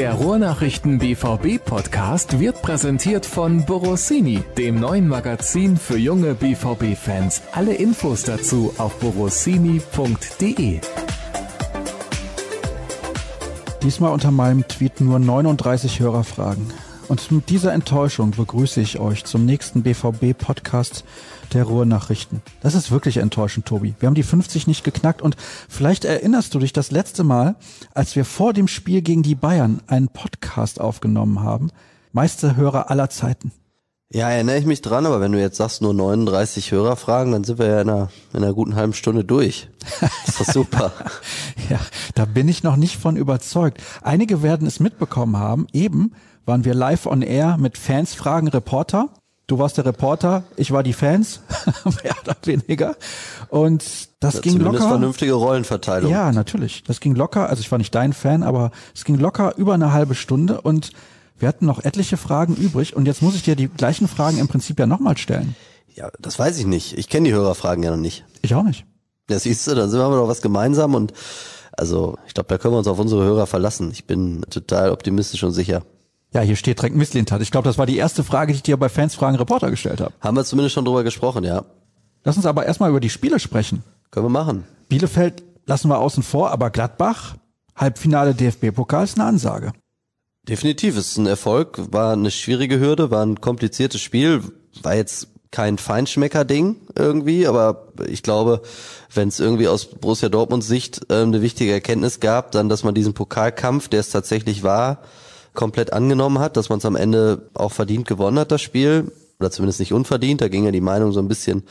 Der Ruhrnachrichten BVB Podcast wird präsentiert von Borossini, dem neuen Magazin für junge BVB Fans. Alle Infos dazu auf borossini.de. Diesmal unter meinem Tweet nur 39 Hörerfragen. Und mit dieser Enttäuschung begrüße ich euch zum nächsten BVB-Podcast der Ruhrnachrichten. Das ist wirklich enttäuschend, Tobi. Wir haben die 50 nicht geknackt und vielleicht erinnerst du dich das letzte Mal, als wir vor dem Spiel gegen die Bayern einen Podcast aufgenommen haben. Meister Hörer aller Zeiten. Ja, erinnere ich mich dran, aber wenn du jetzt sagst, nur 39 Hörerfragen, dann sind wir ja in einer, in einer guten halben Stunde durch. Das ist doch super. ja, da bin ich noch nicht von überzeugt. Einige werden es mitbekommen haben. Eben waren wir live on air mit Fans fragen Reporter. Du warst der Reporter, ich war die Fans, mehr oder weniger. Und das ja, ging zumindest locker. vernünftige Rollenverteilung. Ja, natürlich. Das ging locker. Also ich war nicht dein Fan, aber es ging locker über eine halbe Stunde und wir hatten noch etliche Fragen übrig. Und jetzt muss ich dir die gleichen Fragen im Prinzip ja nochmal stellen. Ja, das weiß ich nicht. Ich kenne die Hörerfragen ja noch nicht. Ich auch nicht. Ja, siehst du, dann sind wir doch was gemeinsam und also ich glaube, da können wir uns auf unsere Hörer verlassen. Ich bin total optimistisch und sicher. Ja, hier steht direkt Misslintat. Ich glaube, das war die erste Frage, die ich dir bei Fans Fragen Reporter gestellt habe. Haben wir zumindest schon drüber gesprochen, ja. Lass uns aber erstmal über die Spiele sprechen. Können wir machen. Bielefeld lassen wir außen vor, aber Gladbach, Halbfinale DFB-Pokal ist eine Ansage. Definitiv, es ist ein Erfolg, war eine schwierige Hürde, war ein kompliziertes Spiel, war jetzt kein Feinschmecker-Ding irgendwie, aber ich glaube, wenn es irgendwie aus Borussia Dortmunds Sicht äh, eine wichtige Erkenntnis gab, dann, dass man diesen Pokalkampf, der es tatsächlich war, komplett angenommen hat, dass man es am Ende auch verdient gewonnen hat, das Spiel. Oder zumindest nicht unverdient, da ging ja die Meinung so ein bisschen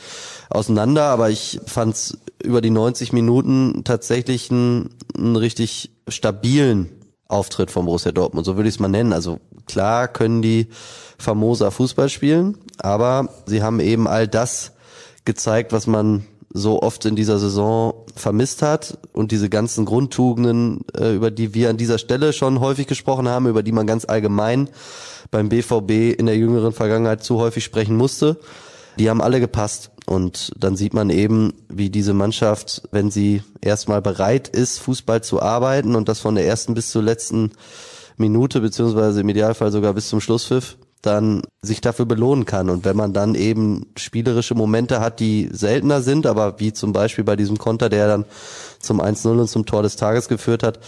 auseinander, aber ich fand es über die 90 Minuten tatsächlich einen, einen richtig stabilen Auftritt von Borussia Dortmund, so würde ich es mal nennen. Also klar können die famoser Fußball spielen, aber sie haben eben all das gezeigt, was man so oft in dieser Saison vermisst hat und diese ganzen Grundtugenden, äh, über die wir an dieser Stelle schon häufig gesprochen haben, über die man ganz allgemein beim BVB in der jüngeren Vergangenheit zu häufig sprechen musste, die haben alle gepasst. Und dann sieht man eben, wie diese Mannschaft, wenn sie erstmal bereit ist, Fußball zu arbeiten und das von der ersten bis zur letzten Minute, beziehungsweise im Idealfall sogar bis zum Schlusspfiff, dann sich dafür belohnen kann. Und wenn man dann eben spielerische Momente hat, die seltener sind, aber wie zum Beispiel bei diesem Konter, der dann zum 1-0 und zum Tor des Tages geführt hat,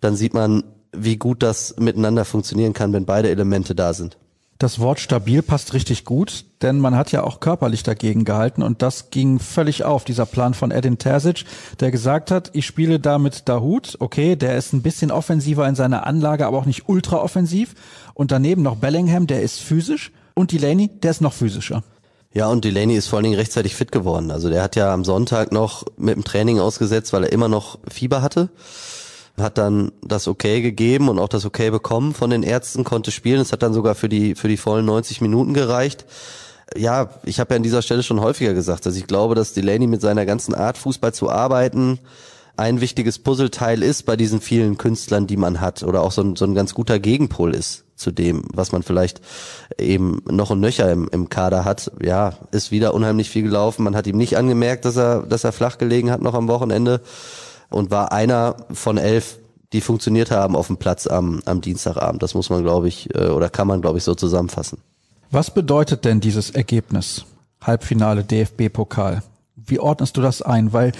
dann sieht man, wie gut das miteinander funktionieren kann, wenn beide Elemente da sind. Das Wort stabil passt richtig gut, denn man hat ja auch körperlich dagegen gehalten und das ging völlig auf, dieser Plan von Edin Terzic, der gesagt hat, ich spiele da mit Dahut, okay, der ist ein bisschen offensiver in seiner Anlage, aber auch nicht ultra offensiv und daneben noch Bellingham, der ist physisch und Delaney, der ist noch physischer. Ja, und Delaney ist vor allen Dingen rechtzeitig fit geworden. Also der hat ja am Sonntag noch mit dem Training ausgesetzt, weil er immer noch Fieber hatte hat dann das Okay gegeben und auch das Okay bekommen von den Ärzten, konnte spielen. Es hat dann sogar für die, für die vollen 90 Minuten gereicht. Ja, ich habe ja an dieser Stelle schon häufiger gesagt, dass ich glaube, dass Delaney mit seiner ganzen Art, Fußball zu arbeiten, ein wichtiges Puzzleteil ist bei diesen vielen Künstlern, die man hat, oder auch so ein, so ein ganz guter Gegenpol ist zu dem, was man vielleicht eben noch ein Nöcher im, im Kader hat. Ja, ist wieder unheimlich viel gelaufen. Man hat ihm nicht angemerkt, dass er, dass er flach gelegen hat noch am Wochenende und war einer von elf, die funktioniert haben auf dem Platz am, am Dienstagabend. Das muss man, glaube ich, äh, oder kann man, glaube ich, so zusammenfassen. Was bedeutet denn dieses Ergebnis? Halbfinale DFB-Pokal. Wie ordnest du das ein? Weil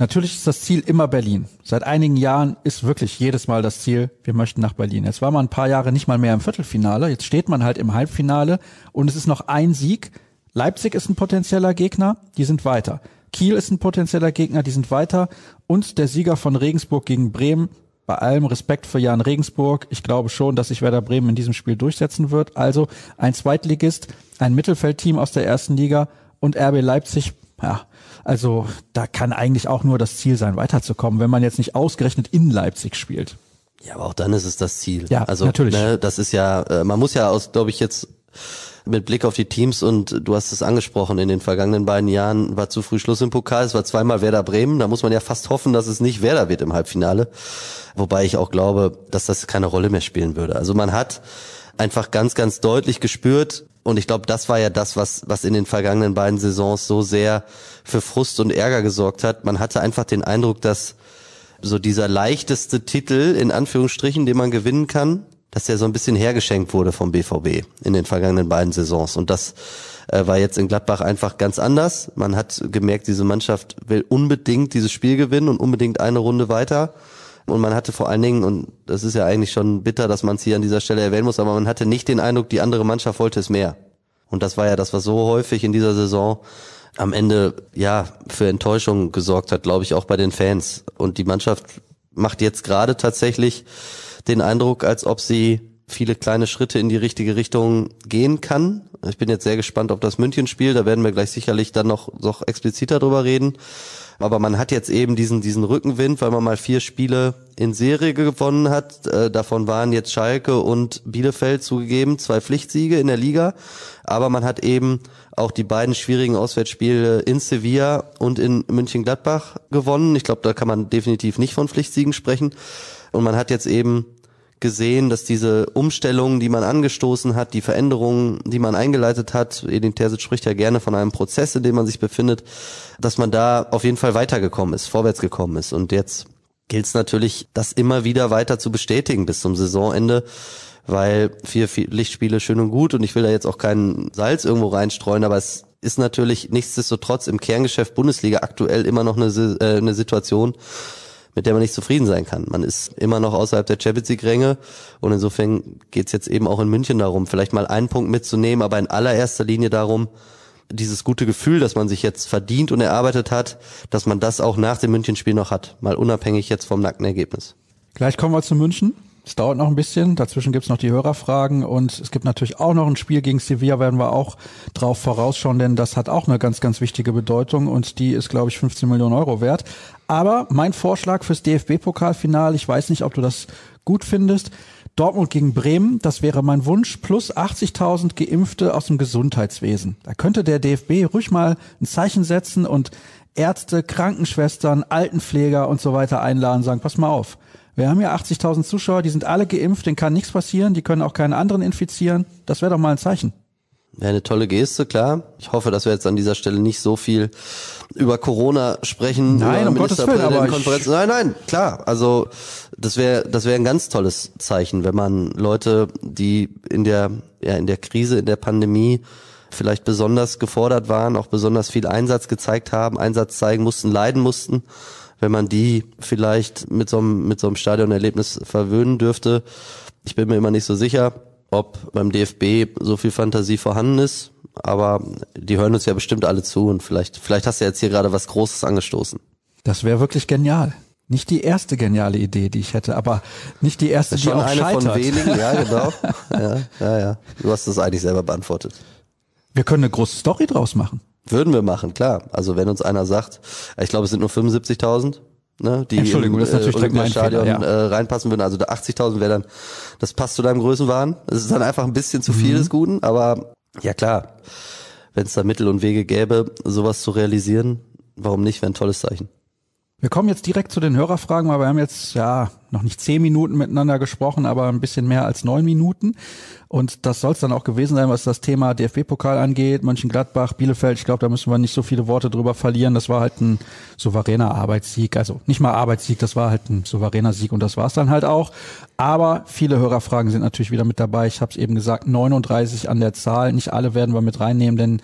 natürlich ist das Ziel immer Berlin. Seit einigen Jahren ist wirklich jedes Mal das Ziel, wir möchten nach Berlin. Jetzt war man ein paar Jahre nicht mal mehr im Viertelfinale. Jetzt steht man halt im Halbfinale und es ist noch ein Sieg. Leipzig ist ein potenzieller Gegner, die sind weiter. Kiel ist ein potenzieller Gegner, die sind weiter. Und der Sieger von Regensburg gegen Bremen. Bei allem Respekt für Jan Regensburg. Ich glaube schon, dass sich Werder Bremen in diesem Spiel durchsetzen wird. Also ein Zweitligist, ein Mittelfeldteam aus der ersten Liga und RB Leipzig. Ja, also da kann eigentlich auch nur das Ziel sein, weiterzukommen, wenn man jetzt nicht ausgerechnet in Leipzig spielt. Ja, aber auch dann ist es das Ziel. Ja, also, natürlich. Ne, das ist ja, äh, man muss ja aus, glaube ich, jetzt mit Blick auf die Teams und du hast es angesprochen, in den vergangenen beiden Jahren war zu früh Schluss im Pokal, es war zweimal Werder Bremen, da muss man ja fast hoffen, dass es nicht Werder wird im Halbfinale, wobei ich auch glaube, dass das keine Rolle mehr spielen würde. Also man hat einfach ganz, ganz deutlich gespürt und ich glaube, das war ja das, was, was in den vergangenen beiden Saisons so sehr für Frust und Ärger gesorgt hat. Man hatte einfach den Eindruck, dass so dieser leichteste Titel in Anführungsstrichen, den man gewinnen kann, dass der so ein bisschen hergeschenkt wurde vom BVB in den vergangenen beiden Saisons. Und das äh, war jetzt in Gladbach einfach ganz anders. Man hat gemerkt, diese Mannschaft will unbedingt dieses Spiel gewinnen und unbedingt eine Runde weiter. Und man hatte vor allen Dingen, und das ist ja eigentlich schon bitter, dass man es hier an dieser Stelle erwähnen muss, aber man hatte nicht den Eindruck, die andere Mannschaft wollte es mehr. Und das war ja das, was so häufig in dieser Saison am Ende ja für Enttäuschung gesorgt hat, glaube ich, auch bei den Fans. Und die Mannschaft macht jetzt gerade tatsächlich den Eindruck, als ob sie viele kleine Schritte in die richtige Richtung gehen kann. Ich bin jetzt sehr gespannt auf das München-Spiel, da werden wir gleich sicherlich dann noch, noch expliziter drüber reden. Aber man hat jetzt eben diesen, diesen Rückenwind, weil man mal vier Spiele in Serie gewonnen hat. Äh, davon waren jetzt Schalke und Bielefeld zugegeben, zwei Pflichtsiege in der Liga. Aber man hat eben auch die beiden schwierigen Auswärtsspiele in Sevilla und in München-Gladbach gewonnen. Ich glaube, da kann man definitiv nicht von Pflichtsiegen sprechen. Und man hat jetzt eben gesehen, dass diese Umstellungen, die man angestoßen hat, die Veränderungen, die man eingeleitet hat, Edin Terzic spricht ja gerne von einem Prozess, in dem man sich befindet, dass man da auf jeden Fall weitergekommen ist, vorwärts gekommen ist. Und jetzt gilt es natürlich, das immer wieder weiter zu bestätigen bis zum Saisonende, weil vier, vier Lichtspiele schön und gut und ich will da jetzt auch keinen Salz irgendwo reinstreuen, aber es ist natürlich nichtsdestotrotz im Kerngeschäft Bundesliga aktuell immer noch eine, äh, eine Situation, mit der man nicht zufrieden sein kann. Man ist immer noch außerhalb der Champions League Ränge und insofern geht's jetzt eben auch in München darum, vielleicht mal einen Punkt mitzunehmen, aber in allererster Linie darum, dieses gute Gefühl, das man sich jetzt verdient und erarbeitet hat, dass man das auch nach dem Münchenspiel noch hat, mal unabhängig jetzt vom nackten Ergebnis. Gleich kommen wir zu München. Es dauert noch ein bisschen. Dazwischen gibt's noch die Hörerfragen und es gibt natürlich auch noch ein Spiel gegen Sevilla, werden wir auch drauf vorausschauen, denn das hat auch eine ganz, ganz wichtige Bedeutung und die ist, glaube ich, 15 Millionen Euro wert. Aber mein Vorschlag fürs DFB-Pokalfinale, ich weiß nicht, ob du das gut findest, Dortmund gegen Bremen, das wäre mein Wunsch, plus 80.000 Geimpfte aus dem Gesundheitswesen. Da könnte der DFB ruhig mal ein Zeichen setzen und Ärzte, Krankenschwestern, Altenpfleger und so weiter einladen, sagen, pass mal auf. Wir haben ja 80.000 Zuschauer, die sind alle geimpft, denen kann nichts passieren, die können auch keinen anderen infizieren. Das wäre doch mal ein Zeichen. Wäre eine tolle Geste, klar. Ich hoffe, dass wir jetzt an dieser Stelle nicht so viel über Corona sprechen. Nein, um Gottes Willen, aber Konferenz. Nein, nein, klar. Also das wäre das wäre ein ganz tolles Zeichen, wenn man Leute, die in der ja in der Krise, in der Pandemie vielleicht besonders gefordert waren, auch besonders viel Einsatz gezeigt haben, Einsatz zeigen mussten, leiden mussten, wenn man die vielleicht mit so einem mit so einem Stadionerlebnis verwöhnen dürfte. Ich bin mir immer nicht so sicher ob beim DFB so viel Fantasie vorhanden ist, aber die hören uns ja bestimmt alle zu und vielleicht, vielleicht hast du jetzt hier gerade was Großes angestoßen. Das wäre wirklich genial. Nicht die erste geniale Idee, die ich hätte, aber nicht die erste, ist die auch eine scheitert. von wenigen, ja genau. ja, ja, ja. Du hast das eigentlich selber beantwortet. Wir können eine große Story draus machen. Würden wir machen, klar. Also wenn uns einer sagt, ich glaube es sind nur 75.000, ne, die Entschuldigung, im das ist natürlich äh, Olympiastadion mein Fehler, ja. äh, reinpassen würden. Also der 80.000 wäre dann, das passt zu deinem Größenwahn. Es ist dann einfach ein bisschen zu Mhm. viel des Guten, aber ja klar, wenn es da Mittel und Wege gäbe, sowas zu realisieren, warum nicht, wäre ein tolles Zeichen. Wir kommen jetzt direkt zu den Hörerfragen, weil wir haben jetzt ja noch nicht zehn Minuten miteinander gesprochen, aber ein bisschen mehr als neun Minuten. Und das soll es dann auch gewesen sein, was das Thema DFB-Pokal angeht. Mönchengladbach, Bielefeld, ich glaube, da müssen wir nicht so viele Worte drüber verlieren. Das war halt ein souveräner Arbeitssieg. Also nicht mal Arbeitssieg, das war halt ein souveräner Sieg und das war es dann halt auch. Aber viele Hörerfragen sind natürlich wieder mit dabei. Ich habe es eben gesagt, 39 an der Zahl. Nicht alle werden wir mit reinnehmen, denn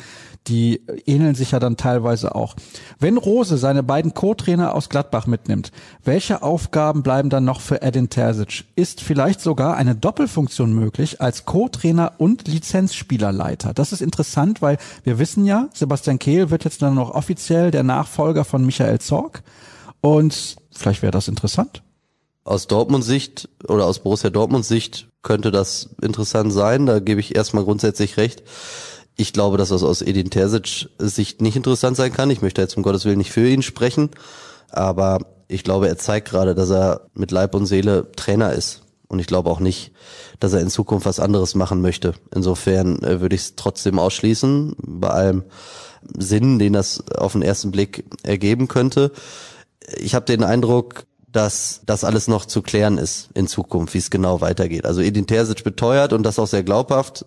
die ähneln sich ja dann teilweise auch. Wenn Rose seine beiden Co-Trainer aus Gladbach mitnimmt, welche Aufgaben bleiben dann noch für Edin Terzic? Ist vielleicht sogar eine Doppelfunktion möglich als Co-Trainer und Lizenzspielerleiter? Das ist interessant, weil wir wissen ja, Sebastian Kehl wird jetzt dann noch offiziell der Nachfolger von Michael Zorg und vielleicht wäre das interessant. Aus Dortmunds Sicht oder aus Borussia Dortmunds Sicht könnte das interessant sein. Da gebe ich erstmal grundsätzlich recht. Ich glaube, dass das aus Edin Terzic Sicht nicht interessant sein kann. Ich möchte jetzt um Gottes Willen nicht für ihn sprechen. Aber ich glaube, er zeigt gerade, dass er mit Leib und Seele Trainer ist. Und ich glaube auch nicht, dass er in Zukunft was anderes machen möchte. Insofern äh, würde ich es trotzdem ausschließen, bei allem Sinn, den das auf den ersten Blick ergeben könnte. Ich habe den Eindruck, dass das alles noch zu klären ist in Zukunft, wie es genau weitergeht. Also Edin Terzic beteuert und das auch sehr glaubhaft.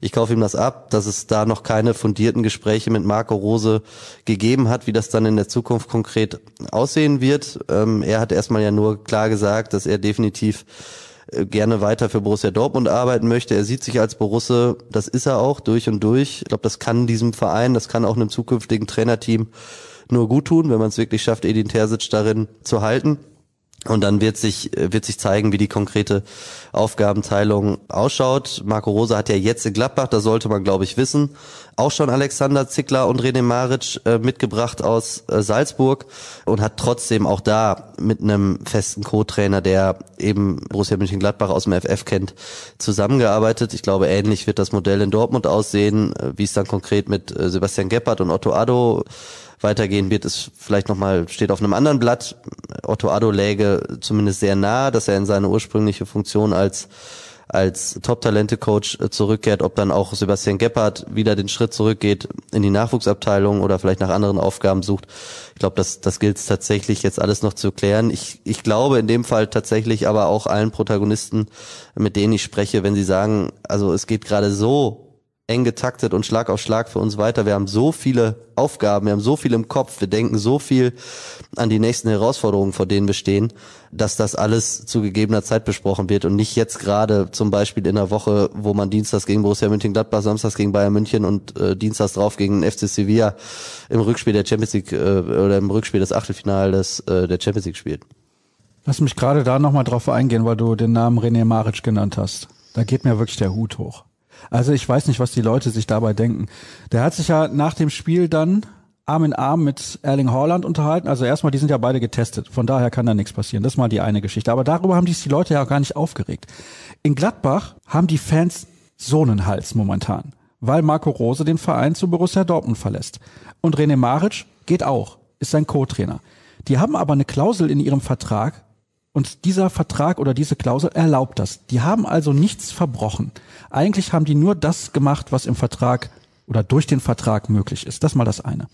Ich kaufe ihm das ab, dass es da noch keine fundierten Gespräche mit Marco Rose gegeben hat, wie das dann in der Zukunft konkret aussehen wird. Ähm, er hat erstmal ja nur klar gesagt, dass er definitiv äh, gerne weiter für Borussia Dortmund arbeiten möchte. Er sieht sich als Borusse, das ist er auch durch und durch. Ich glaube, das kann diesem Verein, das kann auch einem zukünftigen Trainerteam nur gut tun, wenn man es wirklich schafft, Edin Terzic darin zu halten. Und dann wird sich, wird sich zeigen, wie die konkrete Aufgabenteilung ausschaut. Marco Rose hat ja jetzt in Gladbach, da sollte man, glaube ich, wissen, auch schon Alexander Zickler und René Maric äh, mitgebracht aus äh, Salzburg und hat trotzdem auch da mit einem festen Co-Trainer, der eben Borussia Mönchengladbach aus dem FF kennt, zusammengearbeitet. Ich glaube, ähnlich wird das Modell in Dortmund aussehen, äh, wie es dann konkret mit äh, Sebastian Geppert und Otto Addo weitergehen wird, ist vielleicht nochmal, steht auf einem anderen Blatt. Otto Addo läge zumindest sehr nah, dass er in seine ursprüngliche Funktion als als Top-Talente-Coach äh, zurückkehrt, ob dann auch Sebastian Gebhardt wieder den Schritt zurückgeht in die Nachwuchsabteilung oder vielleicht nach anderen Aufgaben sucht. Ich glaube, das, das gilt es tatsächlich jetzt alles noch zu klären. Ich, ich glaube in dem Fall tatsächlich aber auch allen Protagonisten, mit denen ich spreche, wenn sie sagen, also es geht gerade so eng getaktet und Schlag auf Schlag für uns weiter. Wir haben so viele Aufgaben, wir haben so viel im Kopf, wir denken so viel an die nächsten Herausforderungen, vor denen wir stehen, dass das alles zu gegebener Zeit besprochen wird und nicht jetzt gerade zum Beispiel in der Woche, wo man Dienstags gegen Borussia Mönchengladbach, Samstags gegen Bayern München und äh, Dienstags drauf gegen FC Sevilla im Rückspiel der Champions League äh, oder im Rückspiel des Achtelfinals äh, der Champions League spielt. Lass mich gerade da nochmal drauf eingehen, weil du den Namen René Maric genannt hast. Da geht mir wirklich der Hut hoch. Also ich weiß nicht, was die Leute sich dabei denken. Der hat sich ja nach dem Spiel dann Arm in Arm mit Erling Haaland unterhalten. Also erstmal, die sind ja beide getestet. Von daher kann da nichts passieren. Das ist mal die eine Geschichte. Aber darüber haben sich die Leute ja auch gar nicht aufgeregt. In Gladbach haben die Fans so einen Hals momentan, weil Marco Rose den Verein zu Borussia Dortmund verlässt. Und René Maric geht auch, ist sein Co-Trainer. Die haben aber eine Klausel in ihrem Vertrag, und dieser Vertrag oder diese Klausel erlaubt das. Die haben also nichts verbrochen. Eigentlich haben die nur das gemacht, was im Vertrag oder durch den Vertrag möglich ist. Das mal das eine.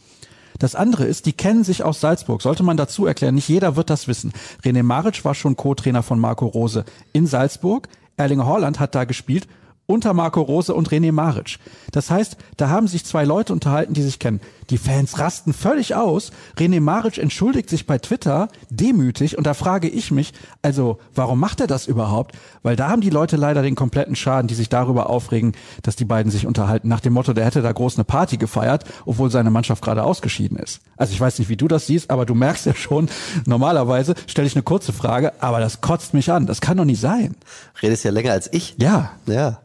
Das andere ist, die kennen sich aus Salzburg. Sollte man dazu erklären, nicht jeder wird das wissen. René Maric war schon Co-Trainer von Marco Rose in Salzburg. Erling Haaland hat da gespielt unter Marco Rose und René Maric. Das heißt, da haben sich zwei Leute unterhalten, die sich kennen. Die Fans rasten völlig aus. René Maric entschuldigt sich bei Twitter demütig und da frage ich mich, also warum macht er das überhaupt? Weil da haben die Leute leider den kompletten Schaden, die sich darüber aufregen, dass die beiden sich unterhalten. Nach dem Motto, der hätte da groß eine Party gefeiert, obwohl seine Mannschaft gerade ausgeschieden ist. Also ich weiß nicht, wie du das siehst, aber du merkst ja schon, normalerweise stelle ich eine kurze Frage, aber das kotzt mich an. Das kann doch nicht sein. Redest ja länger als ich. Ja. Ja.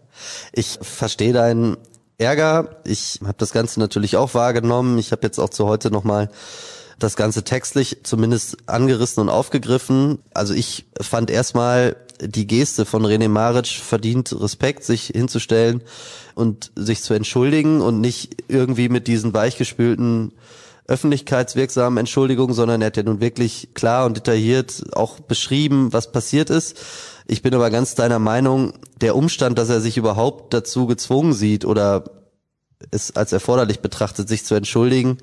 Ich verstehe deinen Ärger. Ich habe das Ganze natürlich auch wahrgenommen. Ich habe jetzt auch zu heute nochmal das Ganze textlich zumindest angerissen und aufgegriffen. Also ich fand erstmal die Geste von René Maric verdient Respekt, sich hinzustellen und sich zu entschuldigen und nicht irgendwie mit diesen weichgespülten öffentlichkeitswirksamen Entschuldigungen, sondern er hat ja nun wirklich klar und detailliert auch beschrieben, was passiert ist. Ich bin aber ganz deiner Meinung, der Umstand, dass er sich überhaupt dazu gezwungen sieht oder es als erforderlich betrachtet, sich zu entschuldigen,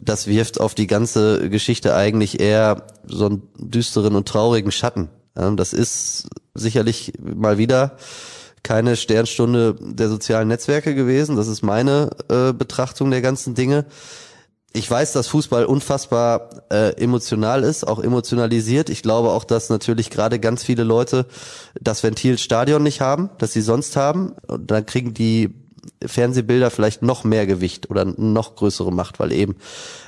das wirft auf die ganze Geschichte eigentlich eher so einen düsteren und traurigen Schatten. Das ist sicherlich mal wieder keine Sternstunde der sozialen Netzwerke gewesen. Das ist meine äh, Betrachtung der ganzen Dinge ich weiß, dass Fußball unfassbar äh, emotional ist, auch emotionalisiert. Ich glaube auch, dass natürlich gerade ganz viele Leute das Ventil Stadion nicht haben, das sie sonst haben. Und dann kriegen die Fernsehbilder vielleicht noch mehr Gewicht oder noch größere Macht, weil eben,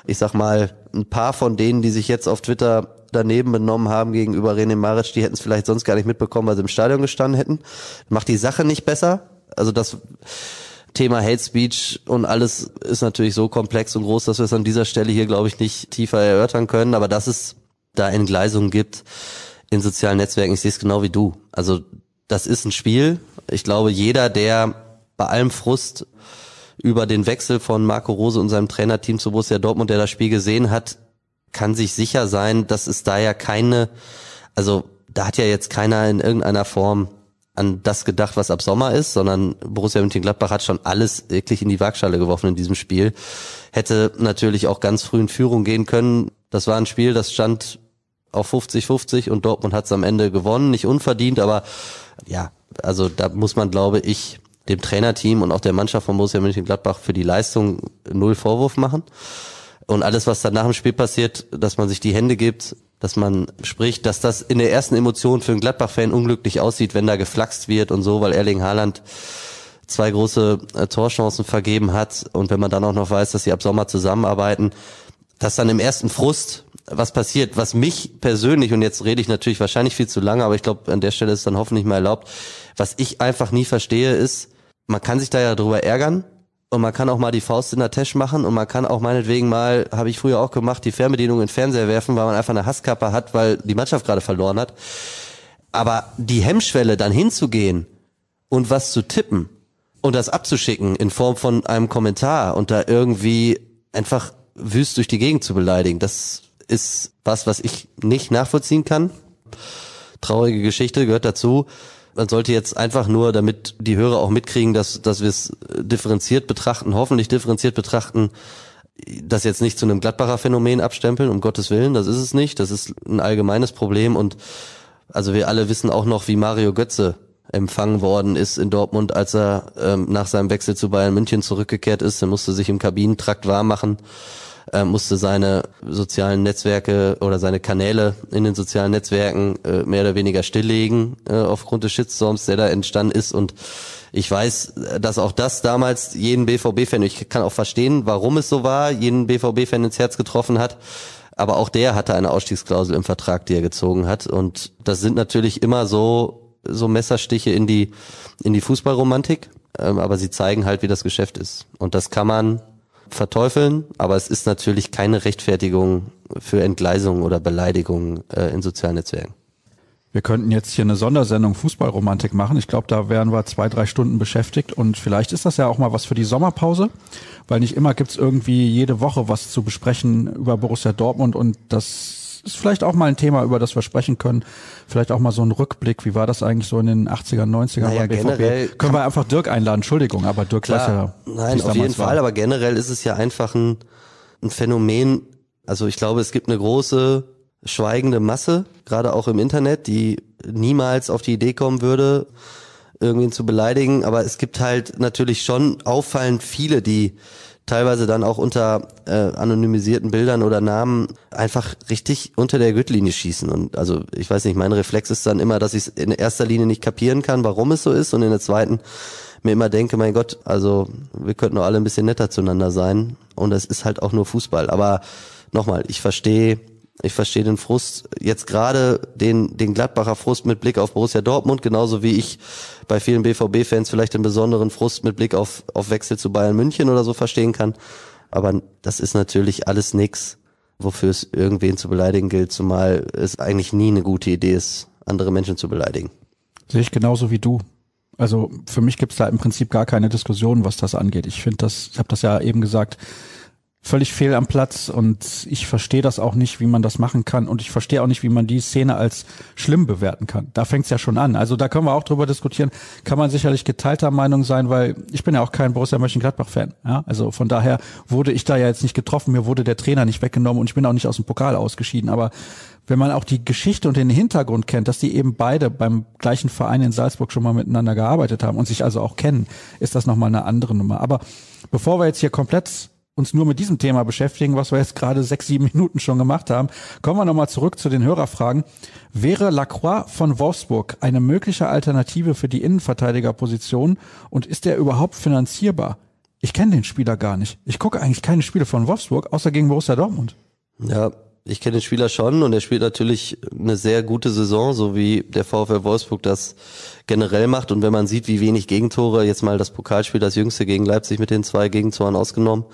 ich sag mal, ein paar von denen, die sich jetzt auf Twitter daneben benommen haben gegenüber René Maric, die hätten es vielleicht sonst gar nicht mitbekommen, weil sie im Stadion gestanden hätten. Macht die Sache nicht besser. Also das Thema Hate Speech und alles ist natürlich so komplex und groß, dass wir es an dieser Stelle hier, glaube ich, nicht tiefer erörtern können. Aber dass es da Entgleisungen gibt in sozialen Netzwerken, ich sehe es genau wie du. Also das ist ein Spiel. Ich glaube, jeder, der bei allem Frust über den Wechsel von Marco Rose und seinem Trainerteam zu Borussia Dortmund, der das Spiel gesehen hat, kann sich sicher sein, dass es da ja keine, also da hat ja jetzt keiner in irgendeiner Form an das gedacht, was ab Sommer ist, sondern Borussia Mönchengladbach hat schon alles wirklich in die Waagschale geworfen in diesem Spiel. Hätte natürlich auch ganz früh in Führung gehen können. Das war ein Spiel, das stand auf 50-50 und Dortmund hat es am Ende gewonnen, nicht unverdient, aber ja, also da muss man, glaube ich, dem Trainerteam und auch der Mannschaft von Borussia Mönchengladbach für die Leistung null Vorwurf machen. Und alles, was dann nach dem Spiel passiert, dass man sich die Hände gibt, dass man spricht, dass das in der ersten Emotion für einen Gladbach-Fan unglücklich aussieht, wenn da geflaxt wird und so, weil Erling Haaland zwei große äh, Torchancen vergeben hat. Und wenn man dann auch noch weiß, dass sie ab Sommer zusammenarbeiten, dass dann im ersten Frust was passiert, was mich persönlich, und jetzt rede ich natürlich wahrscheinlich viel zu lange, aber ich glaube, an der Stelle ist dann hoffentlich mal erlaubt, was ich einfach nie verstehe, ist, man kann sich da ja drüber ärgern und man kann auch mal die Faust in der Tasche machen und man kann auch meinetwegen mal, habe ich früher auch gemacht, die Fernbedienung in den Fernseher werfen, weil man einfach eine Hasskappe hat, weil die Mannschaft gerade verloren hat. Aber die Hemmschwelle, dann hinzugehen und was zu tippen und das abzuschicken in Form von einem Kommentar und da irgendwie einfach wüst durch die Gegend zu beleidigen, das ist was, was ich nicht nachvollziehen kann. Traurige Geschichte gehört dazu. Man sollte jetzt einfach nur, damit die Hörer auch mitkriegen, dass, dass wir es differenziert betrachten, hoffentlich differenziert betrachten, das jetzt nicht zu einem Gladbacher Phänomen abstempeln, um Gottes Willen, das ist es nicht. Das ist ein allgemeines Problem und also wir alle wissen auch noch, wie Mario Götze empfangen worden ist in Dortmund, als er ähm, nach seinem Wechsel zu Bayern München zurückgekehrt ist. Er musste sich im Kabinentrakt warm machen äh, musste seine sozialen Netzwerke oder seine Kanäle in den sozialen Netzwerken äh, mehr oder weniger stilllegen äh, aufgrund des Shitstorms, der da entstanden ist und ich weiß, dass auch das damals jeden BVB-Fan, ich kann auch verstehen, warum es so war, jeden BVB-Fan ins Herz getroffen hat. Aber auch der hatte eine Ausstiegsklausel im Vertrag, die er gezogen hat. Und das sind natürlich immer so, so Messerstiche in die, in die Fußballromantik. Ähm, aber sie zeigen halt, wie das Geschäft ist. Und das kann man verteufeln, aber es ist natürlich keine Rechtfertigung für Entgleisungen oder Beleidigungen äh, in sozialen Netzwerken. Wir könnten jetzt hier eine Sondersendung Fußballromantik machen. Ich glaube, da wären wir zwei, drei Stunden beschäftigt und vielleicht ist das ja auch mal was für die Sommerpause, weil nicht immer gibt's irgendwie jede Woche was zu besprechen über Borussia Dortmund und das ist vielleicht auch mal ein Thema, über das wir sprechen können. Vielleicht auch mal so ein Rückblick. Wie war das eigentlich so in den 80ern, 90ern naja, beim BVB? Können wir einfach Dirk einladen. Entschuldigung, aber Dirk klar, ja. Nein, auf jeden Fall. War. Aber generell ist es ja einfach ein, ein Phänomen. Also ich glaube, es gibt eine große schweigende Masse, gerade auch im Internet, die niemals auf die Idee kommen würde, irgendwen zu beleidigen. Aber es gibt halt natürlich schon auffallend viele, die teilweise dann auch unter äh, anonymisierten Bildern oder Namen einfach richtig unter der Gürtellinie schießen. Und also ich weiß nicht, mein Reflex ist dann immer, dass ich es in erster Linie nicht kapieren kann, warum es so ist, und in der zweiten mir immer denke, mein Gott, also wir könnten doch alle ein bisschen netter zueinander sein. Und es ist halt auch nur Fußball. Aber nochmal, ich verstehe ich verstehe den Frust, jetzt gerade den, den Gladbacher Frust mit Blick auf Borussia Dortmund, genauso wie ich bei vielen BVB-Fans vielleicht den besonderen Frust mit Blick auf, auf Wechsel zu Bayern München oder so verstehen kann. Aber das ist natürlich alles nix, wofür es irgendwen zu beleidigen gilt, zumal es eigentlich nie eine gute Idee ist, andere Menschen zu beleidigen. Sehe ich genauso wie du. Also für mich gibt es da im Prinzip gar keine Diskussion, was das angeht. Ich finde das, ich habe das ja eben gesagt, völlig fehl am Platz und ich verstehe das auch nicht, wie man das machen kann und ich verstehe auch nicht, wie man die Szene als schlimm bewerten kann. Da fängt es ja schon an. Also da können wir auch drüber diskutieren. Kann man sicherlich geteilter Meinung sein, weil ich bin ja auch kein Borussia Mönchengladbach-Fan. Ja? Also von daher wurde ich da ja jetzt nicht getroffen, mir wurde der Trainer nicht weggenommen und ich bin auch nicht aus dem Pokal ausgeschieden. Aber wenn man auch die Geschichte und den Hintergrund kennt, dass die eben beide beim gleichen Verein in Salzburg schon mal miteinander gearbeitet haben und sich also auch kennen, ist das nochmal eine andere Nummer. Aber bevor wir jetzt hier komplett uns nur mit diesem Thema beschäftigen, was wir jetzt gerade sechs, sieben Minuten schon gemacht haben, kommen wir nochmal zurück zu den Hörerfragen. Wäre Lacroix von Wolfsburg eine mögliche Alternative für die Innenverteidigerposition und ist er überhaupt finanzierbar? Ich kenne den Spieler gar nicht. Ich gucke eigentlich keine Spiele von Wolfsburg, außer gegen Borussia Dortmund. Ja, ich kenne den Spieler schon und er spielt natürlich eine sehr gute Saison, so wie der VfL Wolfsburg das generell macht. Und wenn man sieht, wie wenig Gegentore, jetzt mal das Pokalspiel, das jüngste gegen Leipzig mit den zwei Gegentoren ausgenommen,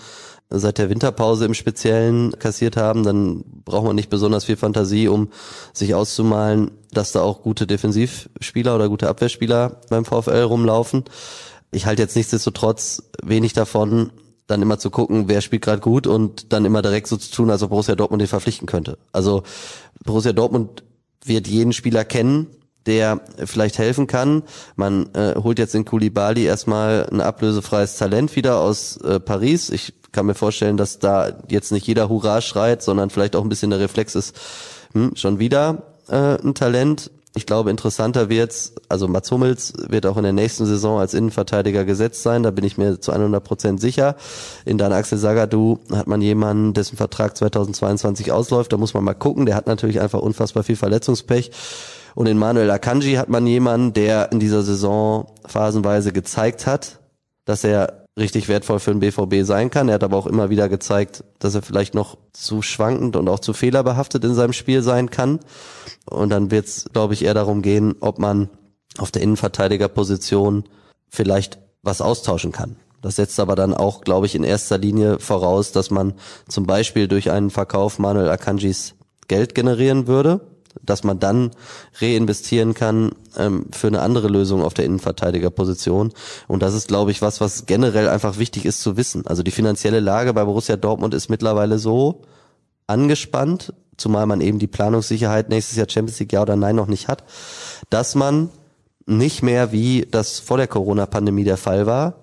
seit der Winterpause im Speziellen kassiert haben, dann braucht man nicht besonders viel Fantasie, um sich auszumalen, dass da auch gute Defensivspieler oder gute Abwehrspieler beim VfL rumlaufen. Ich halte jetzt nichtsdestotrotz wenig davon, dann immer zu gucken, wer spielt gerade gut und dann immer direkt so zu tun, als ob Borussia Dortmund den verpflichten könnte. Also Borussia Dortmund wird jeden Spieler kennen, der vielleicht helfen kann. Man äh, holt jetzt in Koulibaly erstmal ein ablösefreies Talent wieder aus äh, Paris. Ich kann mir vorstellen, dass da jetzt nicht jeder Hurra schreit, sondern vielleicht auch ein bisschen der Reflex ist, hm, schon wieder äh, ein Talent. Ich glaube, interessanter wird's, also Mats Hummels wird auch in der nächsten Saison als Innenverteidiger gesetzt sein, da bin ich mir zu 100 Prozent sicher. In Dan Axel Sagadu hat man jemanden, dessen Vertrag 2022 ausläuft, da muss man mal gucken, der hat natürlich einfach unfassbar viel Verletzungspech. Und in Manuel Akanji hat man jemanden, der in dieser Saison phasenweise gezeigt hat, dass er richtig wertvoll für den BVB sein kann. Er hat aber auch immer wieder gezeigt, dass er vielleicht noch zu schwankend und auch zu fehlerbehaftet in seinem Spiel sein kann. Und dann wird es, glaube ich, eher darum gehen, ob man auf der Innenverteidigerposition vielleicht was austauschen kann. Das setzt aber dann auch, glaube ich, in erster Linie voraus, dass man zum Beispiel durch einen Verkauf Manuel Akanjis Geld generieren würde dass man dann reinvestieren kann ähm, für eine andere Lösung auf der Innenverteidigerposition. Und das ist, glaube ich, was, was generell einfach wichtig ist zu wissen. Also die finanzielle Lage bei Borussia Dortmund ist mittlerweile so angespannt, zumal man eben die Planungssicherheit nächstes Jahr Champions League ja oder nein noch nicht hat, dass man nicht mehr wie das vor der Corona-Pandemie der Fall war,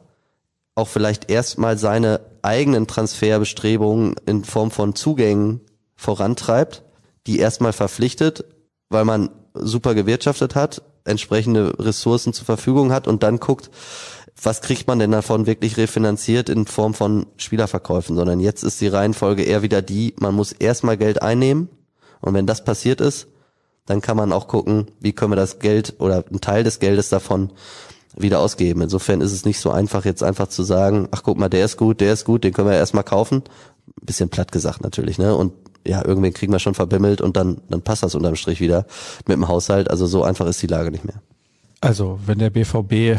auch vielleicht erstmal seine eigenen Transferbestrebungen in Form von Zugängen vorantreibt, die erstmal verpflichtet, weil man super gewirtschaftet hat, entsprechende Ressourcen zur Verfügung hat und dann guckt, was kriegt man denn davon wirklich refinanziert in Form von Spielerverkäufen, sondern jetzt ist die Reihenfolge eher wieder die, man muss erstmal Geld einnehmen und wenn das passiert ist, dann kann man auch gucken, wie können wir das Geld oder einen Teil des Geldes davon wieder ausgeben. Insofern ist es nicht so einfach, jetzt einfach zu sagen, ach guck mal, der ist gut, der ist gut, den können wir erstmal kaufen. Bisschen platt gesagt natürlich, ne? Und ja, irgendwen kriegen wir schon verbimmelt und dann, dann passt das unterm Strich wieder mit dem Haushalt. Also so einfach ist die Lage nicht mehr. Also, wenn der BVB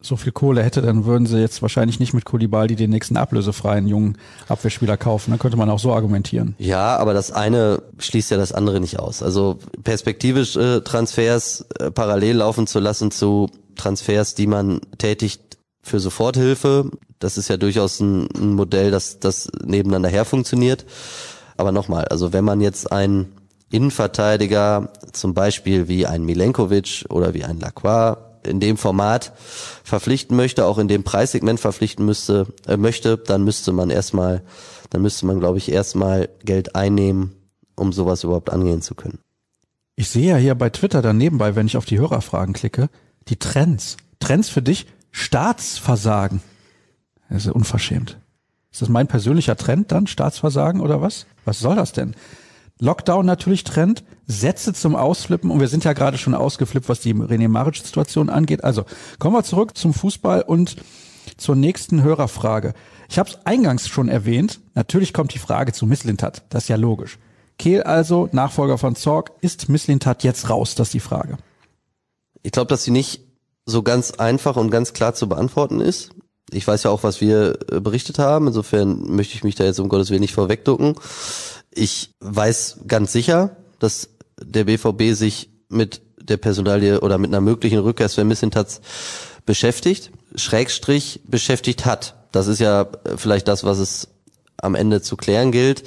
so viel Kohle hätte, dann würden sie jetzt wahrscheinlich nicht mit Koulibaly den nächsten ablösefreien jungen Abwehrspieler kaufen. Dann könnte man auch so argumentieren. Ja, aber das eine schließt ja das andere nicht aus. Also perspektivisch äh, Transfers äh, parallel laufen zu lassen zu Transfers, die man tätigt für Soforthilfe, das ist ja durchaus ein, ein Modell, das, das nebeneinander her funktioniert. Aber nochmal, also wenn man jetzt einen Innenverteidiger, zum Beispiel wie ein Milenkovic oder wie ein Lacroix, in dem Format verpflichten möchte, auch in dem Preissegment verpflichten müsste, äh, möchte, dann müsste man erstmal, dann müsste man, glaube ich, erstmal Geld einnehmen, um sowas überhaupt angehen zu können. Ich sehe ja hier bei Twitter dann nebenbei, wenn ich auf die Hörerfragen klicke, die Trends. Trends für dich, Staatsversagen. Das ist unverschämt. Ist das mein persönlicher Trend dann, Staatsversagen oder was? Was soll das denn? Lockdown natürlich Trend, Sätze zum Ausflippen und wir sind ja gerade schon ausgeflippt, was die René Maric-Situation angeht. Also kommen wir zurück zum Fußball und zur nächsten Hörerfrage. Ich habe es eingangs schon erwähnt, natürlich kommt die Frage zu Misslintat, das ist ja logisch. Kehl also, Nachfolger von Zorg, ist Misslintat jetzt raus? Das ist die Frage. Ich glaube, dass sie nicht so ganz einfach und ganz klar zu beantworten ist ich weiß ja auch, was wir äh, berichtet haben. Insofern möchte ich mich da jetzt um Gottes Willen nicht vorwegducken. Ich weiß ganz sicher, dass der BVB sich mit der Personalie oder mit einer möglichen Rückkehr Sven Missintatz beschäftigt, Schrägstrich beschäftigt hat. Das ist ja äh, vielleicht das, was es am Ende zu klären gilt.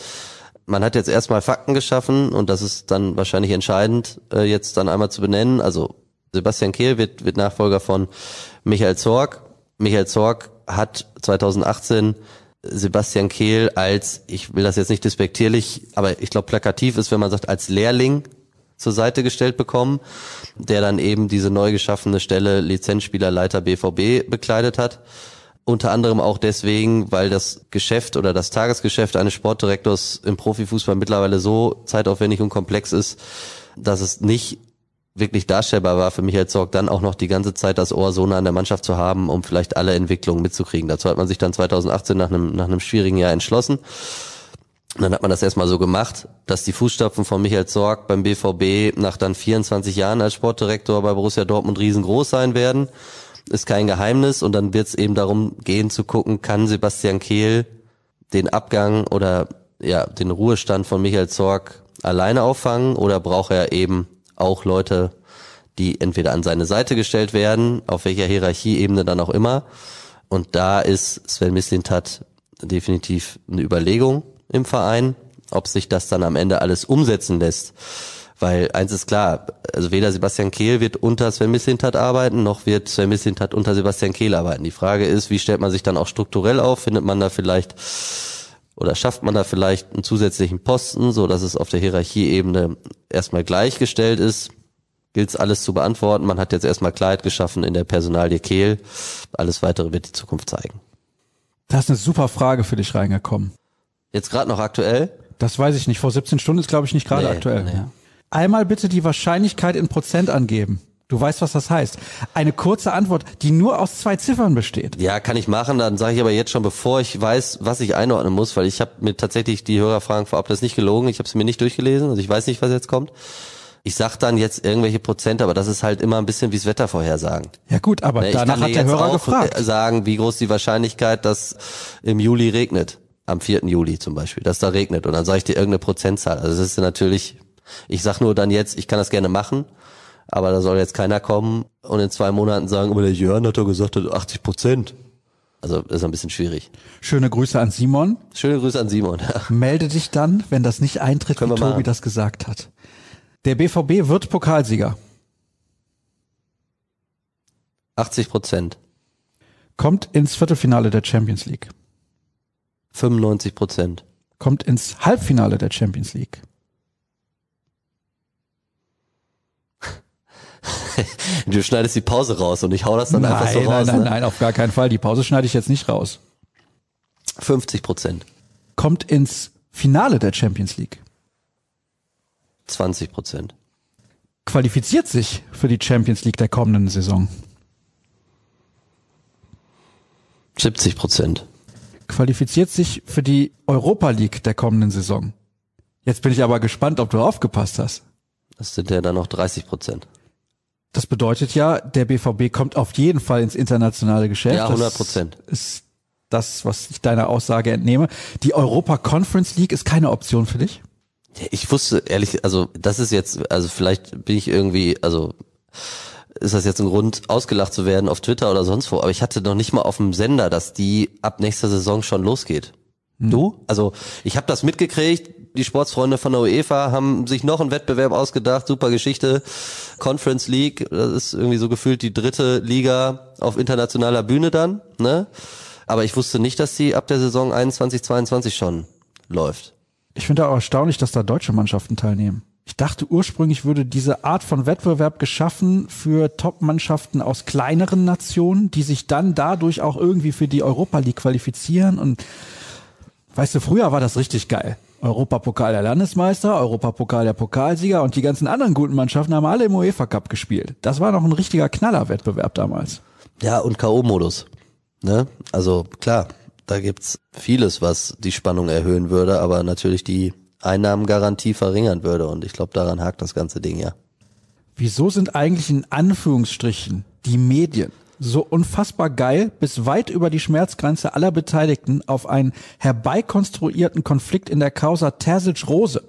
Man hat jetzt erstmal Fakten geschaffen und das ist dann wahrscheinlich entscheidend, äh, jetzt dann einmal zu benennen. Also Sebastian Kehl wird, wird Nachfolger von Michael Zorg Michael Zorg hat 2018 Sebastian Kehl als, ich will das jetzt nicht despektierlich, aber ich glaube plakativ ist, wenn man sagt, als Lehrling zur Seite gestellt bekommen, der dann eben diese neu geschaffene Stelle Lizenzspielerleiter BVB bekleidet hat. Unter anderem auch deswegen, weil das Geschäft oder das Tagesgeschäft eines Sportdirektors im Profifußball mittlerweile so zeitaufwendig und komplex ist, dass es nicht wirklich darstellbar war für Michael Zorg, dann auch noch die ganze Zeit das Ohr so nah an der Mannschaft zu haben, um vielleicht alle Entwicklungen mitzukriegen. Dazu hat man sich dann 2018 nach einem, nach einem schwierigen Jahr entschlossen. Dann hat man das erstmal so gemacht, dass die Fußstapfen von Michael Zorg beim BVB nach dann 24 Jahren als Sportdirektor bei Borussia Dortmund riesengroß sein werden. Ist kein Geheimnis. Und dann wird es eben darum gehen zu gucken, kann Sebastian Kehl den Abgang oder ja, den Ruhestand von Michael Zorg alleine auffangen oder braucht er eben auch Leute, die entweder an seine Seite gestellt werden, auf welcher Hierarchieebene dann auch immer. Und da ist Sven Mislintat definitiv eine Überlegung im Verein, ob sich das dann am Ende alles umsetzen lässt. Weil eins ist klar, also weder Sebastian Kehl wird unter Sven Mislintat arbeiten, noch wird Sven Mislintat unter Sebastian Kehl arbeiten. Die Frage ist, wie stellt man sich dann auch strukturell auf? Findet man da vielleicht oder schafft man da vielleicht einen zusätzlichen Posten, so dass es auf der Hierarchieebene erstmal gleichgestellt ist? Gilt es alles zu beantworten? Man hat jetzt erstmal Klarheit geschaffen in der Personalie Kehl. Alles weitere wird die Zukunft zeigen. Da ist eine super Frage für dich reingekommen. Jetzt gerade noch aktuell? Das weiß ich nicht. Vor 17 Stunden ist, glaube ich, nicht gerade Nee, aktuell. nee. Einmal bitte die Wahrscheinlichkeit in Prozent angeben. Du weißt, was das heißt. Eine kurze Antwort, die nur aus zwei Ziffern besteht. Ja, kann ich machen. Dann sage ich aber jetzt schon, bevor ich weiß, was ich einordnen muss, weil ich habe mir tatsächlich die Hörerfragen vorab, das ist nicht gelogen, ich habe sie mir nicht durchgelesen, also ich weiß nicht, was jetzt kommt. Ich sag dann jetzt irgendwelche Prozente, aber das ist halt immer ein bisschen wie's Wetter vorhersagen. Ja gut, aber Ne, ich danach hat der Hörer auch gefragt. äh, sagen, wie groß die Wahrscheinlichkeit, dass im Juli regnet. Am 4. Juli zum Beispiel, dass da regnet. Und dann sage ich dir irgendeine Prozentzahl. Also das ist natürlich, ich sag nur dann jetzt, ich kann das gerne machen, aber da soll jetzt keiner kommen und in zwei Monaten sagen, aber der Jörn hat doch gesagt, 80 Prozent. Also das ist ein bisschen schwierig. Schöne Grüße an Simon. Schöne Grüße an Simon. Ja. Melde dich dann, wenn das nicht eintritt, Können wie Tobi machen. das gesagt hat. Der BVB wird Pokalsieger. 80 Prozent. Kommt ins Viertelfinale der Champions League. 95 Prozent. Kommt ins Halbfinale der Champions League. Du schneidest die Pause raus und ich hau das dann einfach so nein, raus. nein, ne? nein, auf gar keinen Fall. Die Pause schneide ich jetzt nicht raus. 50 Prozent. Kommt ins Finale der Champions League. 20 Prozent. Qualifiziert sich für die Champions League der kommenden Saison. 70 Prozent. Qualifiziert sich für die Europa League der kommenden Saison. Jetzt bin ich aber gespannt, ob du aufgepasst hast. Das sind ja dann noch 30 Prozent. Das bedeutet ja, der BVB kommt auf jeden Fall ins internationale Geschäft. Ja, 100 Prozent. Ist das, was ich deiner Aussage entnehme. Die Europa Conference League ist keine Option für dich? Ich wusste ehrlich, also das ist jetzt, also vielleicht bin ich irgendwie, also ist das jetzt ein Grund, ausgelacht zu werden auf Twitter oder sonst wo, aber ich hatte noch nicht mal auf dem Sender, dass die ab nächster Saison schon losgeht. Du? Also ich habe das mitgekriegt, die Sportsfreunde von der UEFA haben sich noch einen Wettbewerb ausgedacht, super Geschichte, Conference League, das ist irgendwie so gefühlt die dritte Liga auf internationaler Bühne dann, ne? Aber ich wusste nicht, dass die ab der Saison 21, 22 schon läuft. Ich finde auch erstaunlich, dass da deutsche Mannschaften teilnehmen. Ich dachte ursprünglich würde diese Art von Wettbewerb geschaffen für Top-Mannschaften aus kleineren Nationen, die sich dann dadurch auch irgendwie für die Europa League qualifizieren. Und weißt du, früher war das richtig geil. Europapokal der Landesmeister, Europapokal der Pokalsieger und die ganzen anderen guten Mannschaften haben alle im UEFA Cup gespielt. Das war noch ein richtiger Knallerwettbewerb damals. Ja, und K.O.-Modus. Ne? Also klar, da gibt's vieles, was die Spannung erhöhen würde, aber natürlich die Einnahmengarantie verringern würde. Und ich glaube, daran hakt das ganze Ding ja. Wieso sind eigentlich in Anführungsstrichen die Medien so unfassbar geil bis weit über die Schmerzgrenze aller Beteiligten auf einen herbeikonstruierten Konflikt in der Causa Terzic-Rose?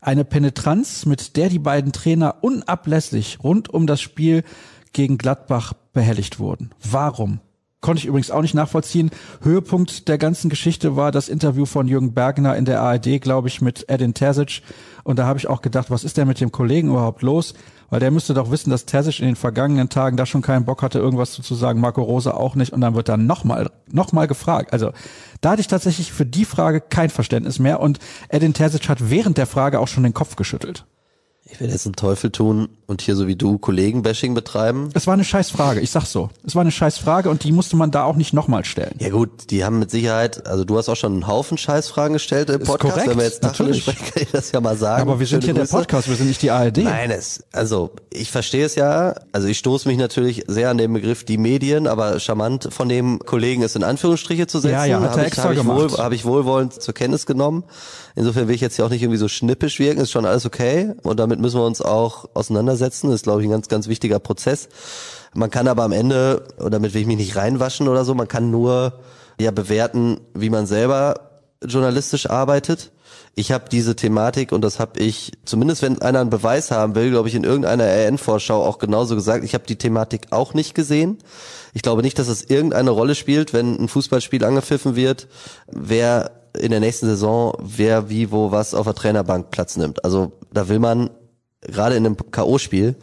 Eine Penetranz, mit der die beiden Trainer unablässig rund um das Spiel gegen Gladbach behelligt wurden. Warum? Konnte ich übrigens auch nicht nachvollziehen. Höhepunkt der ganzen Geschichte war das Interview von Jürgen Bergner in der ARD, glaube ich, mit Edin Terzic. Und da habe ich auch gedacht, was ist denn mit dem Kollegen überhaupt los? Weil der müsste doch wissen, dass Terzic in den vergangenen Tagen da schon keinen Bock hatte, irgendwas zu sagen, Marco Rosa auch nicht. Und dann wird dann nochmal, nochmal gefragt. Also da hatte ich tatsächlich für die Frage kein Verständnis mehr. Und Edin Terzic hat während der Frage auch schon den Kopf geschüttelt. Ich werde jetzt einen Teufel tun und hier so wie du Kollegen-Bashing betreiben. Es war eine scheiß Frage, ich sag's so. Es war eine scheiß Frage und die musste man da auch nicht nochmal stellen. Ja gut, die haben mit Sicherheit, also du hast auch schon einen Haufen Scheißfragen gestellt im Ist Podcast. korrekt, Wenn wir jetzt natürlich. sprechen, kann ich das ja mal sagen. Aber wir sind Schöne hier der Grüße. Podcast, wir sind nicht die ARD. Nein, es, also ich verstehe es ja. Also ich stoße mich natürlich sehr an den Begriff die Medien, aber charmant von dem Kollegen es in Anführungsstriche zu setzen. Ja, ja, hat er ich, extra ich, gemacht. wohl, habe ich wohlwollend zur Kenntnis genommen. Insofern will ich jetzt hier auch nicht irgendwie so schnippisch wirken, ist schon alles okay. Und damit müssen wir uns auch auseinandersetzen. Das ist, glaube ich, ein ganz, ganz wichtiger Prozess. Man kann aber am Ende, und damit will ich mich nicht reinwaschen oder so, man kann nur ja bewerten, wie man selber journalistisch arbeitet. Ich habe diese Thematik und das habe ich, zumindest wenn einer einen Beweis haben will, glaube ich, in irgendeiner RN-Vorschau auch genauso gesagt. Ich habe die Thematik auch nicht gesehen. Ich glaube nicht, dass es irgendeine Rolle spielt, wenn ein Fußballspiel angepfiffen wird, wer in der nächsten Saison, wer wie, wo, was auf der Trainerbank Platz nimmt. Also da will man, gerade in einem K.O.-Spiel,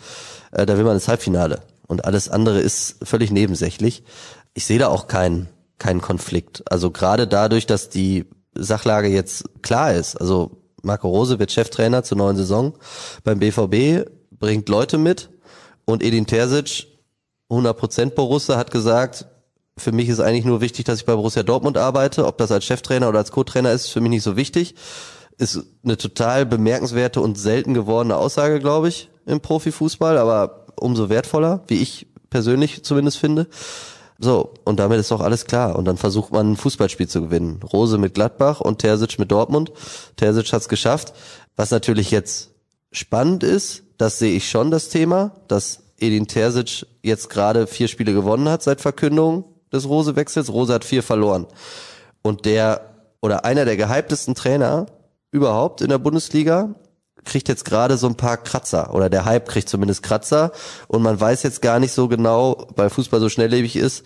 äh, da will man ins Halbfinale. Und alles andere ist völlig nebensächlich. Ich sehe da auch keinen keinen Konflikt. Also gerade dadurch, dass die Sachlage jetzt klar ist. Also Marco Rose wird Cheftrainer zur neuen Saison beim BVB, bringt Leute mit und Edin Terzic, 100% Borussia, hat gesagt, für mich ist eigentlich nur wichtig, dass ich bei Borussia Dortmund arbeite. Ob das als Cheftrainer oder als Co-Trainer ist, ist für mich nicht so wichtig. Ist eine total bemerkenswerte und selten gewordene Aussage, glaube ich, im Profifußball, aber umso wertvoller, wie ich persönlich zumindest finde. So, und damit ist doch alles klar. Und dann versucht man ein Fußballspiel zu gewinnen. Rose mit Gladbach und Terzic mit Dortmund. Terzic hat's geschafft. Was natürlich jetzt spannend ist, das sehe ich schon das Thema, dass Edin Terzic jetzt gerade vier Spiele gewonnen hat seit Verkündung des Rose-Wechsels. Rose hat vier verloren. Und der, oder einer der gehyptesten Trainer überhaupt in der Bundesliga, kriegt jetzt gerade so ein paar Kratzer oder der Hype kriegt zumindest Kratzer und man weiß jetzt gar nicht so genau, weil Fußball so schnelllebig ist,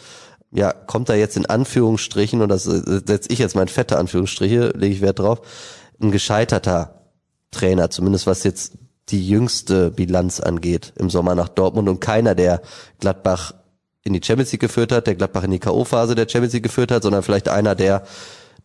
ja, kommt da jetzt in Anführungsstrichen, und das setze ich jetzt mein fette Anführungsstriche, lege ich Wert drauf, ein gescheiterter Trainer, zumindest was jetzt die jüngste Bilanz angeht im Sommer nach Dortmund und keiner, der Gladbach in die Champions League geführt hat, der Gladbach in die K.O.-Phase der Champions League geführt hat, sondern vielleicht einer, der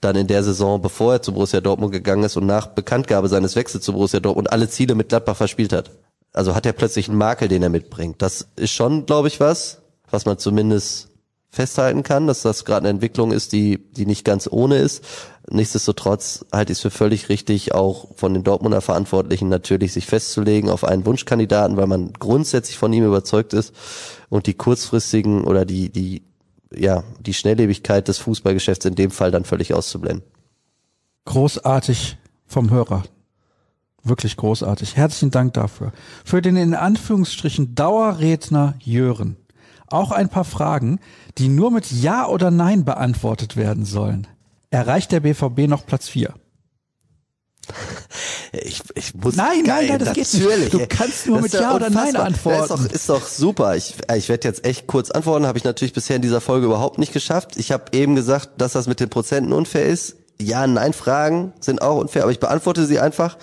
dann in der Saison, bevor er zu Borussia Dortmund gegangen ist und nach Bekanntgabe seines Wechsels zu Borussia Dortmund alle Ziele mit Gladbach verspielt hat. Also hat er plötzlich einen Makel, den er mitbringt. Das ist schon, glaube ich, was, was man zumindest festhalten kann, dass das gerade eine Entwicklung ist, die, die nicht ganz ohne ist. Nichtsdestotrotz halte ich es für völlig richtig, auch von den Dortmunder Verantwortlichen natürlich sich festzulegen auf einen Wunschkandidaten, weil man grundsätzlich von ihm überzeugt ist und die kurzfristigen oder die, die ja, die Schnelllebigkeit des Fußballgeschäfts in dem Fall dann völlig auszublenden. Großartig vom Hörer. Wirklich großartig. Herzlichen Dank dafür. Für den in Anführungsstrichen Dauerredner Jören. Auch ein paar Fragen, die nur mit Ja oder Nein beantwortet werden sollen. Erreicht der BVB noch Platz 4? Ich, ich muss nein, nein, nein, das natürlich. geht nicht. Du kannst nur mit Ja oder Nein antworten. ist, doch, ist doch super. Ich, ich werde jetzt echt kurz antworten. Habe ich natürlich bisher in dieser Folge überhaupt nicht geschafft. Ich habe eben gesagt, dass das mit den Prozenten unfair ist. Ja, nein, Fragen sind auch unfair, aber ich beantworte sie einfach.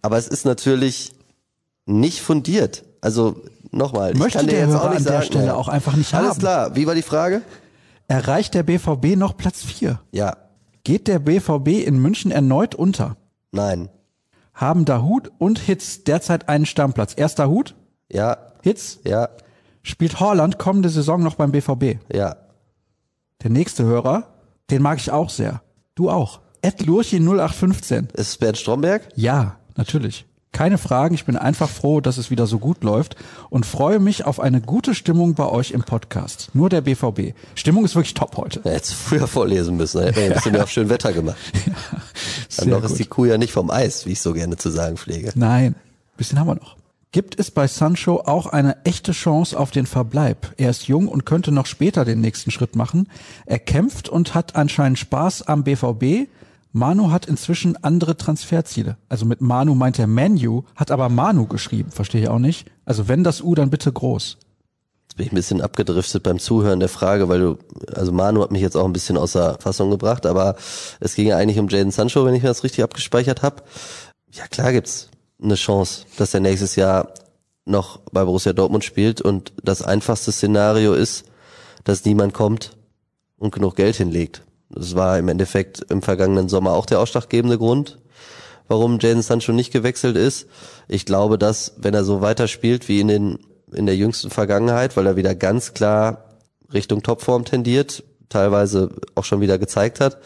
Aber es ist natürlich nicht fundiert. Also nochmal, ich kann der dir jetzt Hörer auch nicht an der sagen, Stelle ja. auch einfach nicht Alles haben. klar. Wie war die Frage? Erreicht der BVB noch Platz 4? Ja, Geht der BVB in München erneut unter? nein, Haben Dahut und Hitz derzeit einen Stammplatz? Erster Hut, ja, Hitz, ja, spielt Horland kommende Saison noch beim BVB? ja. Der nächste Hörer, den mag ich auch sehr. Du auch. Ed Lurchi 0815. Ist es Bernd Stromberg? Ja, natürlich. Keine Fragen, ich bin einfach froh, dass es wieder so gut läuft und freue mich auf eine gute Stimmung bei euch im Podcast. Nur der BVB. Stimmung ist wirklich top heute. Ja, hättest früher vorlesen müssen. Da hätten wir ein bisschen mehr auf schön Wetter gemacht. Dann Sehr noch ist gut. die Kuh ja nicht vom Eis, wie ich so gerne zu sagen pflege. Nein, bisschen haben wir noch. Gibt es bei Sancho auch eine echte Chance auf den Verbleib? Er ist jung und könnte noch später den nächsten Schritt machen. Er kämpft und hat anscheinend Spaß am BVB. Manu hat inzwischen andere Transferziele. Also mit Manu meint er Manu, hat aber Manu geschrieben, verstehe ich auch nicht. Also wenn das U, dann bitte groß. Jetzt bin ich ein bisschen abgedriftet beim Zuhören der Frage, weil du, also Manu hat mich jetzt auch ein bisschen außer Fassung gebracht, aber es ging ja eigentlich um Jaden Sancho, wenn ich mir das richtig abgespeichert habe. Ja, klar gibt's eine Chance, dass er nächstes Jahr noch bei Borussia Dortmund spielt und das einfachste Szenario ist, dass niemand kommt und genug Geld hinlegt. Das war im Endeffekt im vergangenen Sommer auch der ausschlaggebende Grund, warum Jaden Sancho nicht gewechselt ist. Ich glaube, dass, wenn er so weiterspielt wie in den, in der jüngsten Vergangenheit, weil er wieder ganz klar Richtung Topform tendiert, teilweise auch schon wieder gezeigt hat.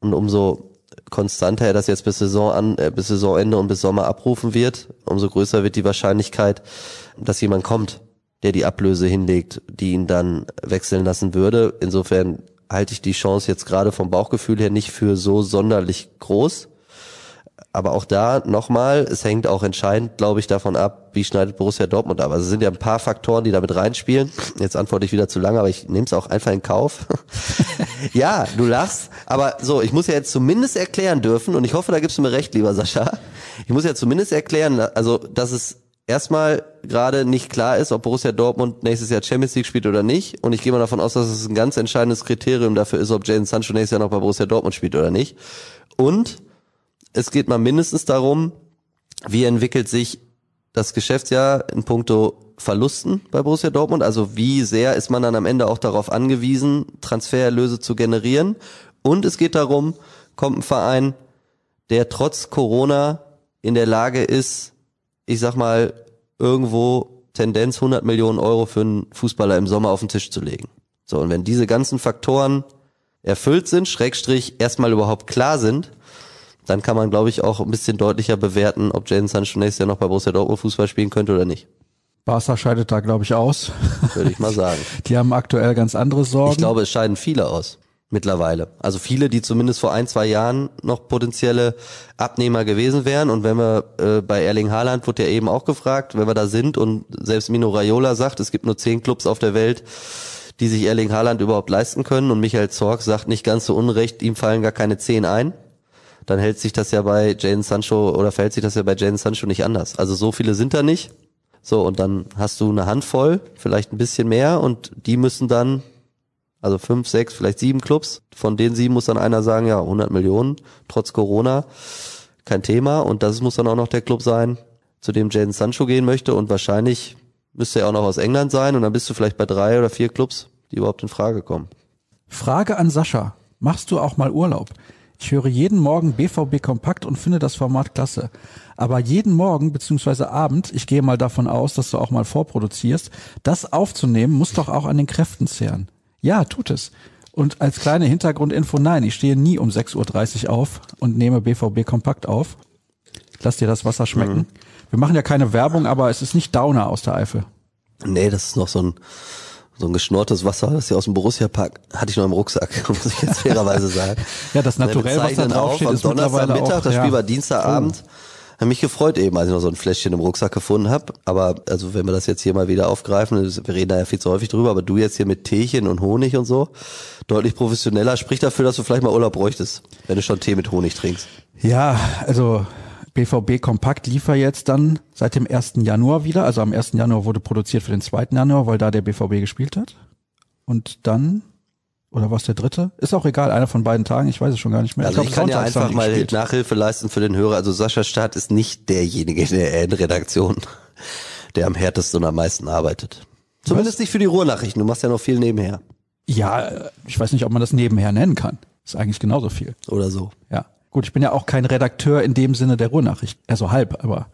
Und umso konstanter er das jetzt bis Saison an, äh, bis Saisonende und bis Sommer abrufen wird, umso größer wird die Wahrscheinlichkeit, dass jemand kommt, der die Ablöse hinlegt, die ihn dann wechseln lassen würde. Insofern halte ich die Chance jetzt gerade vom Bauchgefühl her nicht für so sonderlich groß. Aber auch da nochmal, es hängt auch entscheidend, glaube ich, davon ab, wie schneidet Borussia Dortmund ab. Also es sind ja ein paar Faktoren, die damit reinspielen. Jetzt antworte ich wieder zu lange, aber ich nehme es auch einfach in Kauf. ja, du lachst. Aber so, ich muss ja jetzt zumindest erklären dürfen, und ich hoffe, da gibst du mir recht, lieber Sascha. Ich muss ja zumindest erklären, also, dass es erstmal gerade nicht klar ist, ob Borussia Dortmund nächstes Jahr Champions League spielt oder nicht. Und ich gehe mal davon aus, dass es ein ganz entscheidendes Kriterium dafür ist, ob Jadon Sancho nächstes Jahr noch bei Borussia Dortmund spielt oder nicht. Und es geht mal mindestens darum, wie entwickelt sich das Geschäftsjahr in puncto Verlusten bei Borussia Dortmund? Also wie sehr ist man dann am Ende auch darauf angewiesen, Transfererlöse zu generieren? Und es geht darum, kommt ein Verein, der trotz Corona in der Lage ist, ich sag mal, irgendwo Tendenz 100 Millionen Euro für einen Fußballer im Sommer auf den Tisch zu legen. So, und wenn diese ganzen Faktoren erfüllt sind, Schrägstrich erstmal überhaupt klar sind, dann kann man, glaube ich, auch ein bisschen deutlicher bewerten, ob Jadon Sancho nächstes Jahr noch bei Borussia Dortmund Fußball spielen könnte oder nicht. Barca scheidet da, glaube ich, aus. Würde ich mal sagen. Die haben aktuell ganz andere Sorgen. Ich glaube, es scheiden viele aus mittlerweile. Also viele, die zumindest vor ein, zwei Jahren noch potenzielle Abnehmer gewesen wären. Und wenn wir äh, bei Erling Haaland, wurde ja eben auch gefragt, wenn wir da sind und selbst Mino Raiola sagt, es gibt nur zehn Clubs auf der Welt, die sich Erling Haaland überhaupt leisten können und Michael Zorg sagt nicht ganz so unrecht, ihm fallen gar keine zehn ein, dann hält sich das ja bei Jane Sancho oder verhält sich das ja bei Jane Sancho nicht anders. Also so viele sind da nicht. So, und dann hast du eine Handvoll, vielleicht ein bisschen mehr und die müssen dann, also fünf, sechs, vielleicht sieben Clubs, von den sieben muss dann einer sagen, ja, 100 Millionen, trotz Corona, kein Thema und das muss dann auch noch der Club sein, zu dem Jaden Sancho gehen möchte und wahrscheinlich müsste er auch noch aus England sein und dann bist du vielleicht bei drei oder vier Clubs, die überhaupt in Frage kommen. Frage an Sascha. Machst du auch mal Urlaub? Ich höre jeden Morgen BVB Kompakt und finde das Format klasse. Aber jeden Morgen beziehungsweise Abend, ich gehe mal davon aus, dass du auch mal vorproduzierst, das aufzunehmen muss doch auch an den Kräften zehren. Ja, tut es. Und als kleine Hintergrundinfo, nein, ich stehe nie um 6.30 Uhr auf und nehme BVB Kompakt auf. Lass dir das Wasser schmecken. Mhm. Wir machen ja keine Werbung, aber es ist nicht Downer aus der Eifel. Nee, das ist noch so ein, so ein geschnortes Wasser, das hier aus dem Borussia-Park hatte ich noch im Rucksack, muss ich jetzt fairerweise sagen. ja, das naturell, was da draufsteht, ist Donnerstag Mittag, das ja. Spiel war Dienstagabend. Oh. Hab mich gefreut eben, als ich noch so ein Fläschchen im Rucksack gefunden habe. Aber also wenn wir das jetzt hier mal wieder aufgreifen, wir reden da ja viel zu häufig drüber, aber du jetzt hier mit Teechen und Honig und so, deutlich professioneller, spricht dafür, dass du vielleicht mal Urlaub bräuchtest, wenn du schon Tee mit Honig trinkst. Ja, also BVB Kompakt lief jetzt dann seit dem 1. Januar wieder. Also am 1. Januar wurde produziert für den 2. Januar, weil da der BVB gespielt hat. Und dann, oder was der dritte? Ist auch egal, einer von beiden Tagen, ich weiß es schon gar nicht mehr. Also ich, glaub, ich kann ja einfach mal gespielt. Nachhilfe leisten für den Hörer. Also Sascha Staat ist nicht derjenige in der Redaktion, der am härtesten und am meisten arbeitet. Zumindest was? nicht für die Ruhrnachrichten. Du machst ja noch viel nebenher. Ja, ich weiß nicht, ob man das nebenher nennen kann. Ist eigentlich genauso viel. Oder so. Ja. Gut, ich bin ja auch kein Redakteur in dem Sinne der Ruhrnachricht, also halb, aber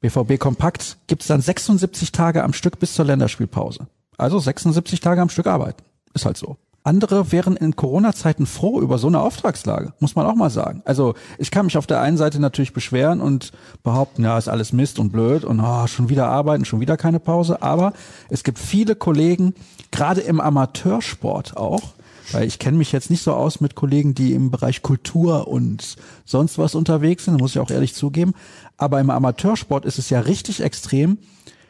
BVB Kompakt gibt's dann 76 Tage am Stück bis zur Länderspielpause. Also 76 Tage am Stück arbeiten. Ist halt so. Andere wären in Corona-Zeiten froh über so eine Auftragslage, muss man auch mal sagen. Also ich kann mich auf der einen Seite natürlich beschweren und behaupten, ja, ist alles Mist und blöd und oh, schon wieder arbeiten, schon wieder keine Pause. Aber es gibt viele Kollegen, gerade im Amateursport auch, weil ich kenne mich jetzt nicht so aus mit Kollegen, die im Bereich Kultur und sonst was unterwegs sind, muss ich auch ehrlich zugeben. Aber im Amateursport ist es ja richtig extrem.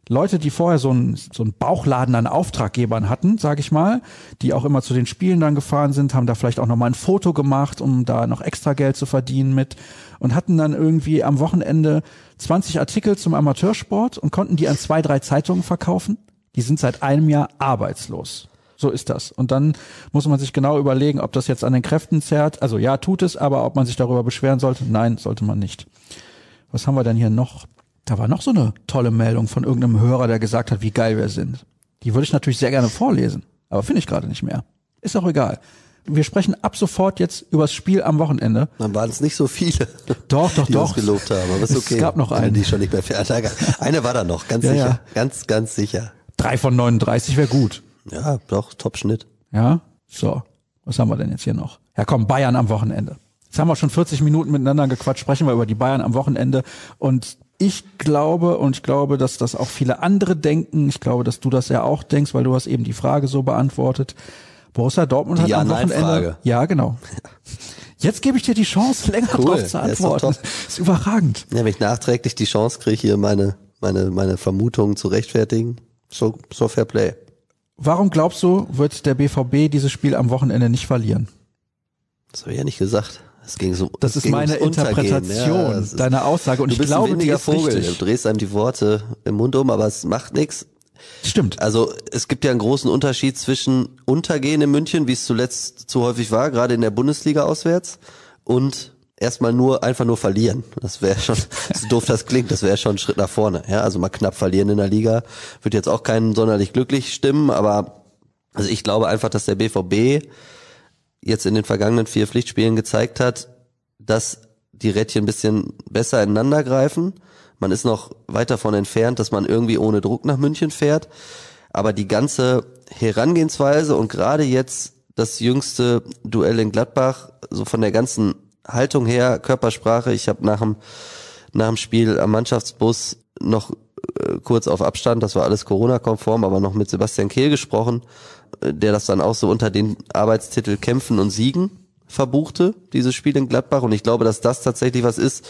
Leute, die vorher so einen so einen Bauchladen an Auftraggebern hatten, sage ich mal, die auch immer zu den Spielen dann gefahren sind, haben da vielleicht auch noch mal ein Foto gemacht, um da noch extra Geld zu verdienen mit und hatten dann irgendwie am Wochenende 20 Artikel zum Amateursport und konnten die an zwei, drei Zeitungen verkaufen. Die sind seit einem Jahr arbeitslos. So ist das. Und dann muss man sich genau überlegen, ob das jetzt an den Kräften zerrt. Also ja, tut es, aber ob man sich darüber beschweren sollte, nein, sollte man nicht. Was haben wir denn hier noch? Da war noch so eine tolle Meldung von irgendeinem Hörer, der gesagt hat, wie geil wir sind. Die würde ich natürlich sehr gerne vorlesen, aber finde ich gerade nicht mehr. Ist auch egal. Wir sprechen ab sofort jetzt über das Spiel am Wochenende. Dann waren es nicht so viele. Doch, doch, die doch. Uns gelobt haben, aber ist okay. Es gab noch eine. Die schon nicht mehr. Eine war da noch, ganz ja, sicher. Ja. Ganz, ganz sicher. Drei von 39 wäre gut. Ja, doch, Top-Schnitt. Ja, so. Was haben wir denn jetzt hier noch? Ja, komm, Bayern am Wochenende. Jetzt haben wir schon 40 Minuten miteinander gequatscht, sprechen wir über die Bayern am Wochenende. Und ich glaube, und ich glaube, dass das auch viele andere denken, ich glaube, dass du das ja auch denkst, weil du hast eben die Frage so beantwortet. Borussia Dortmund die hat am Wochenende. Frage. Ja, genau. Jetzt gebe ich dir die Chance, länger cool. drauf zu antworten. Ist, ist überragend. Ja, wenn ich nachträglich die Chance kriege, hier meine, meine, meine Vermutungen zu rechtfertigen, so, so fair play. Warum glaubst du, wird der BVB dieses Spiel am Wochenende nicht verlieren? Das habe ich ja nicht gesagt. Es ging so, das ist meine Interpretation ja, deiner Aussage und ich glaube, die ist Vogel. Richtig. Du drehst einem die Worte im Mund um, aber es macht nichts. Stimmt. Also es gibt ja einen großen Unterschied zwischen Untergehen in München, wie es zuletzt zu häufig war, gerade in der Bundesliga auswärts, und erstmal nur einfach nur verlieren. Das wäre schon, so doof das klingt, das wäre schon ein Schritt nach vorne. Ja, also mal knapp verlieren in der Liga wird jetzt auch keinen sonderlich glücklich stimmen, aber also ich glaube einfach, dass der BVB jetzt in den vergangenen vier Pflichtspielen gezeigt hat, dass die Rädchen ein bisschen besser ineinander greifen. Man ist noch weit davon entfernt, dass man irgendwie ohne Druck nach München fährt. Aber die ganze Herangehensweise und gerade jetzt das jüngste Duell in Gladbach, so von der ganzen Haltung her, Körpersprache, ich habe nach dem, nach dem Spiel am Mannschaftsbus noch äh, kurz auf Abstand, das war alles Corona-konform, aber noch mit Sebastian Kehl gesprochen, der das dann auch so unter den Arbeitstitel Kämpfen und Siegen verbuchte, dieses Spiel in Gladbach. Und ich glaube, dass das tatsächlich was ist,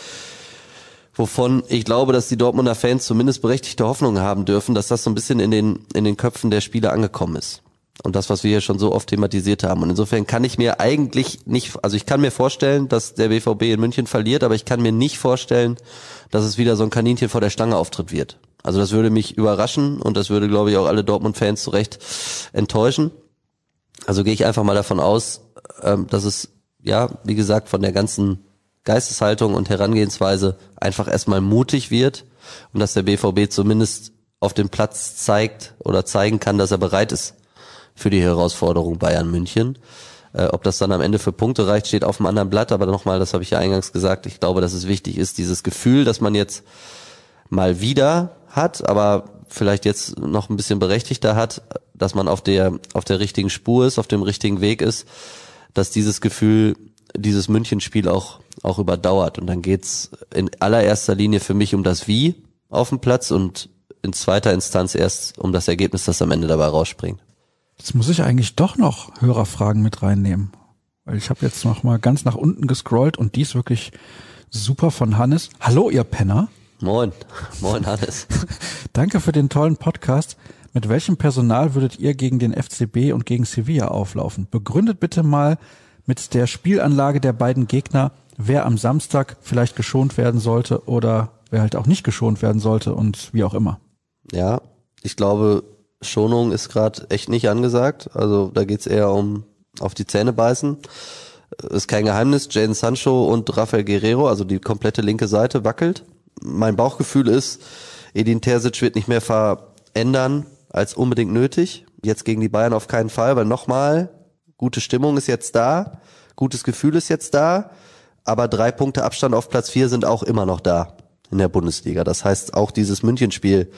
wovon ich glaube, dass die Dortmunder Fans zumindest berechtigte Hoffnung haben dürfen, dass das so ein bisschen in den, in den Köpfen der Spieler angekommen ist. Und das, was wir hier schon so oft thematisiert haben. Und insofern kann ich mir eigentlich nicht, also ich kann mir vorstellen, dass der BVB in München verliert, aber ich kann mir nicht vorstellen, dass es wieder so ein Kaninchen vor der Stange auftritt wird. Also das würde mich überraschen und das würde, glaube ich, auch alle Dortmund-Fans zu Recht enttäuschen. Also gehe ich einfach mal davon aus, ähm, dass es, ja, wie gesagt, von der ganzen Geisteshaltung und Herangehensweise einfach erstmal mutig wird und dass der BVB zumindest auf dem Platz zeigt oder zeigen kann, dass er bereit ist für die Herausforderung Bayern München. Äh, ob das dann am Ende für Punkte reicht, steht auf dem anderen Blatt. Aber nochmal, das habe ich ja eingangs gesagt, ich glaube, dass es wichtig ist, dieses Gefühl, dass man jetzt mal wieder hat, aber vielleicht jetzt noch ein bisschen berechtigter hat, dass man auf der, auf der richtigen Spur ist, auf dem richtigen Weg ist, dass dieses Gefühl, dieses Münchenspiel auch, auch überdauert. Und dann geht's in allererster Linie für mich um das Wie auf dem Platz und in zweiter Instanz erst um das Ergebnis, das am Ende dabei rausspringt. Jetzt muss ich eigentlich doch noch Hörerfragen mit reinnehmen. Weil ich habe jetzt noch mal ganz nach unten gescrollt und die ist wirklich super von Hannes. Hallo, ihr Penner. Moin, moin Hannes. Danke für den tollen Podcast. Mit welchem Personal würdet ihr gegen den FCB und gegen Sevilla auflaufen? Begründet bitte mal mit der Spielanlage der beiden Gegner, wer am Samstag vielleicht geschont werden sollte oder wer halt auch nicht geschont werden sollte und wie auch immer. Ja, ich glaube, Schonung ist gerade echt nicht angesagt. Also da geht's eher um auf die Zähne beißen. Ist kein Geheimnis, Jaden Sancho und Rafael Guerrero, also die komplette linke Seite wackelt. Mein Bauchgefühl ist, Edin Terzic wird nicht mehr verändern als unbedingt nötig. Jetzt gegen die Bayern auf keinen Fall, weil nochmal, gute Stimmung ist jetzt da, gutes Gefühl ist jetzt da, aber drei Punkte Abstand auf Platz vier sind auch immer noch da in der Bundesliga. Das heißt, auch dieses Münchenspiel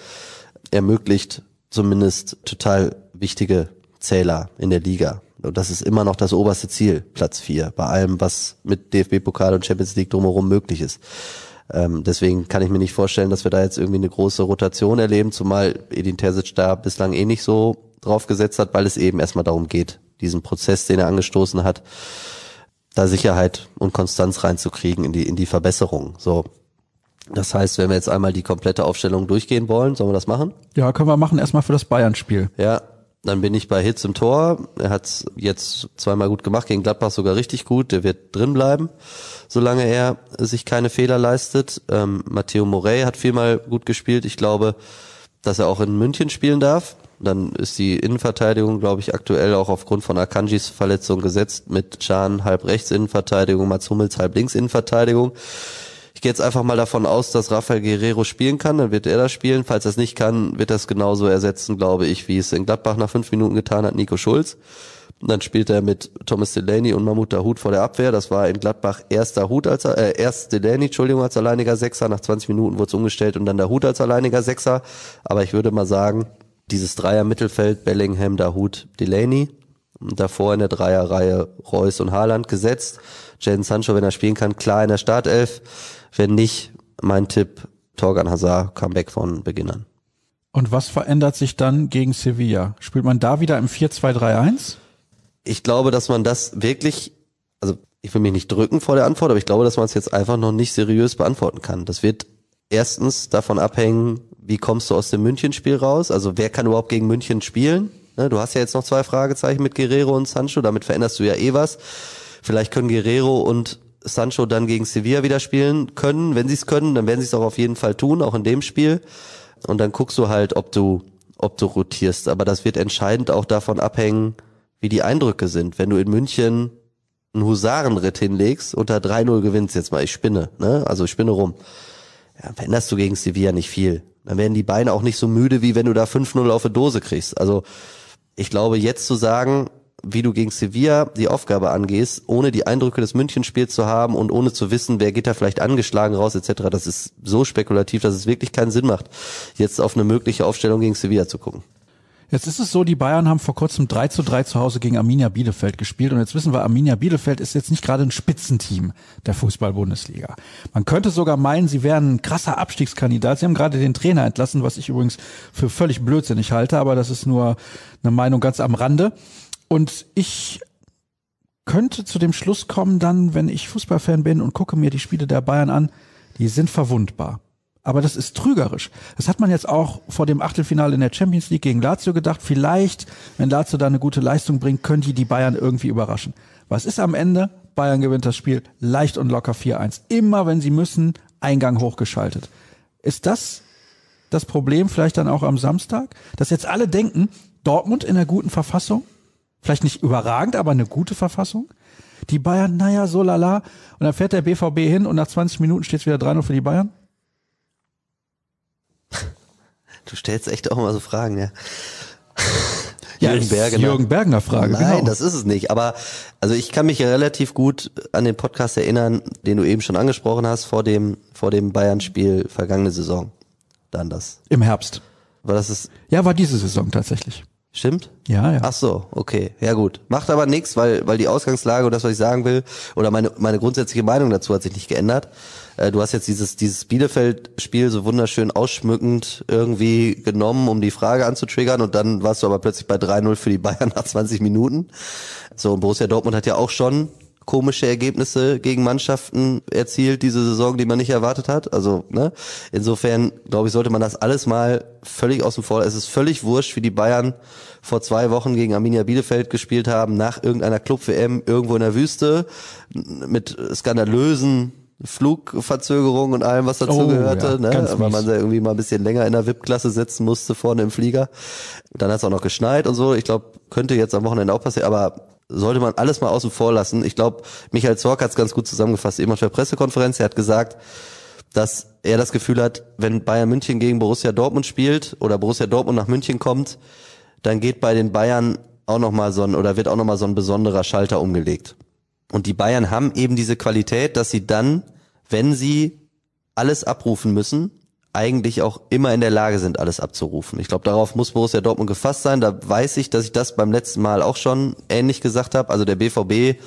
ermöglicht zumindest total wichtige Zähler in der Liga. Und das ist immer noch das oberste Ziel, Platz vier, bei allem, was mit DFB-Pokal und Champions League drumherum möglich ist. Ähm, deswegen kann ich mir nicht vorstellen, dass wir da jetzt irgendwie eine große Rotation erleben, zumal Edin Terzic da bislang eh nicht so drauf gesetzt hat, weil es eben erstmal darum geht, diesen Prozess, den er angestoßen hat, da Sicherheit und Konstanz reinzukriegen in die, in die Verbesserung. So, das heißt, wenn wir jetzt einmal die komplette Aufstellung durchgehen wollen, sollen wir das machen? Ja, können wir machen, erstmal für das Bayern-Spiel. Ja, dann bin ich bei Hitz im Tor. Er hat jetzt zweimal gut gemacht, gegen Gladbach sogar richtig gut. Der wird drin bleiben, solange er sich keine Fehler leistet. Ähm, Matteo Morey hat viermal gut gespielt. Ich glaube, dass er auch in München spielen darf. Dann ist die Innenverteidigung, glaube ich, aktuell auch aufgrund von Akanjis Verletzung gesetzt mit Can halb rechts Innenverteidigung, Mats Hummels halb links Innenverteidigung. Ich gehe jetzt einfach mal davon aus, dass Rafael Guerrero spielen kann, dann wird er das spielen. Falls er es nicht kann, wird er es genauso ersetzen, glaube ich, wie es in Gladbach nach fünf Minuten getan hat, Nico Schulz. Und dann spielt er mit Thomas Delaney und Mahmoud Dahoud vor der Abwehr. Das war in Gladbach erster Hut als äh, erst Delaney, Entschuldigung, als alleiniger Sechser. Nach 20 Minuten wurde es umgestellt und dann der Hut als alleiniger Sechser. Aber ich würde mal sagen, dieses Dreier Mittelfeld Bellingham, Dahoud, Delaney. Davor in der Dreierreihe Reus und Haaland gesetzt. Jaden Sancho, wenn er spielen kann, klar in der Startelf. Wenn nicht, mein Tipp, Torgan Hazard, Comeback von Beginnern. Und was verändert sich dann gegen Sevilla? Spielt man da wieder im 4-2-3-1? Ich glaube, dass man das wirklich, also ich will mich nicht drücken vor der Antwort, aber ich glaube, dass man es jetzt einfach noch nicht seriös beantworten kann. Das wird erstens davon abhängen, wie kommst du aus dem Münchenspiel raus? Also wer kann überhaupt gegen München spielen? Ne, du hast ja jetzt noch zwei Fragezeichen mit Guerrero und Sancho, damit veränderst du ja eh was. Vielleicht können Guerrero und Sancho dann gegen Sevilla wieder spielen können. Wenn sie es können, dann werden sie es auch auf jeden Fall tun, auch in dem Spiel. Und dann guckst du halt, ob du, ob du rotierst. Aber das wird entscheidend auch davon abhängen, wie die Eindrücke sind. Wenn du in München einen Husarenritt hinlegst, unter 3-0 gewinnst, jetzt mal, ich spinne, ne? Also ich spinne rum. Ja, veränderst du gegen Sevilla nicht viel. Dann werden die Beine auch nicht so müde, wie wenn du da 5-0 auf eine Dose kriegst. Also ich glaube, jetzt zu sagen, wie du gegen Sevilla die Aufgabe angehst, ohne die Eindrücke des Münchenspiels zu haben und ohne zu wissen, wer geht da vielleicht angeschlagen raus etc. Das ist so spekulativ, dass es wirklich keinen Sinn macht, jetzt auf eine mögliche Aufstellung gegen Sevilla zu gucken. Jetzt ist es so, die Bayern haben vor kurzem 3 zu 3 zu Hause gegen Arminia Bielefeld gespielt und jetzt wissen wir, Arminia Bielefeld ist jetzt nicht gerade ein Spitzenteam der Fußball-Bundesliga. Man könnte sogar meinen, sie wären ein krasser Abstiegskandidat. Sie haben gerade den Trainer entlassen, was ich übrigens für völlig blödsinnig halte, aber das ist nur eine Meinung ganz am Rande. Und ich könnte zu dem Schluss kommen dann, wenn ich Fußballfan bin und gucke mir die Spiele der Bayern an, die sind verwundbar. Aber das ist trügerisch. Das hat man jetzt auch vor dem Achtelfinale in der Champions League gegen Lazio gedacht. Vielleicht, wenn Lazio da eine gute Leistung bringt, können die die Bayern irgendwie überraschen. Was ist am Ende? Bayern gewinnt das Spiel leicht und locker 4-1. Immer wenn sie müssen, Eingang hochgeschaltet. Ist das das Problem vielleicht dann auch am Samstag? Dass jetzt alle denken, Dortmund in einer guten Verfassung? Vielleicht nicht überragend, aber eine gute Verfassung? Die Bayern, naja, so lala. Und dann fährt der BVB hin und nach 20 Minuten steht es wieder 3-0 für die Bayern? Du stellst echt auch immer so Fragen, ja. Ja, Jürgen Bergener. Jürgen Bergener Frage, Nein, genau. das ist es nicht. Aber also ich kann mich relativ gut an den Podcast erinnern, den du eben schon angesprochen hast vor dem vor dem Bayern-Spiel vergangene Saison. Dann das. Im Herbst. War das ist? Ja, war diese Saison tatsächlich. Stimmt? Ja, ja. Ach so, okay. Ja gut. Macht aber nichts, weil weil die Ausgangslage und das, was ich sagen will, oder meine meine grundsätzliche Meinung dazu hat sich nicht geändert. Äh, du hast jetzt dieses, dieses Bielefeld-Spiel so wunderschön ausschmückend irgendwie genommen, um die Frage anzutriggern und dann warst du aber plötzlich bei 3-0 für die Bayern nach 20 Minuten. So, und Borussia Dortmund hat ja auch schon komische Ergebnisse gegen Mannschaften erzielt diese Saison, die man nicht erwartet hat. Also, ne? Insofern, glaube ich, sollte man das alles mal völlig außen vor. Es ist völlig wurscht, wie die Bayern vor zwei Wochen gegen Arminia Bielefeld gespielt haben, nach irgendeiner Club-WM irgendwo in der Wüste, mit skandalösen Flugverzögerung und allem, was dazu oh, gehörte, ja, ne? weil man da irgendwie mal ein bisschen länger in der VIP-Klasse sitzen musste vorne im Flieger. Dann hat es auch noch geschneit und so. Ich glaube, könnte jetzt am Wochenende auch passieren, aber sollte man alles mal außen vor lassen. Ich glaube, Michael Zorc hat es ganz gut zusammengefasst, eben auf der Pressekonferenz. Er hat gesagt, dass er das Gefühl hat, wenn Bayern München gegen Borussia Dortmund spielt oder Borussia Dortmund nach München kommt, dann geht bei den Bayern auch noch mal so ein oder wird auch noch mal so ein besonderer Schalter umgelegt. Und die Bayern haben eben diese Qualität, dass sie dann, wenn sie alles abrufen müssen, eigentlich auch immer in der Lage sind, alles abzurufen. Ich glaube, darauf muss Borussia Dortmund gefasst sein. Da weiß ich, dass ich das beim letzten Mal auch schon ähnlich gesagt habe. Also der BVB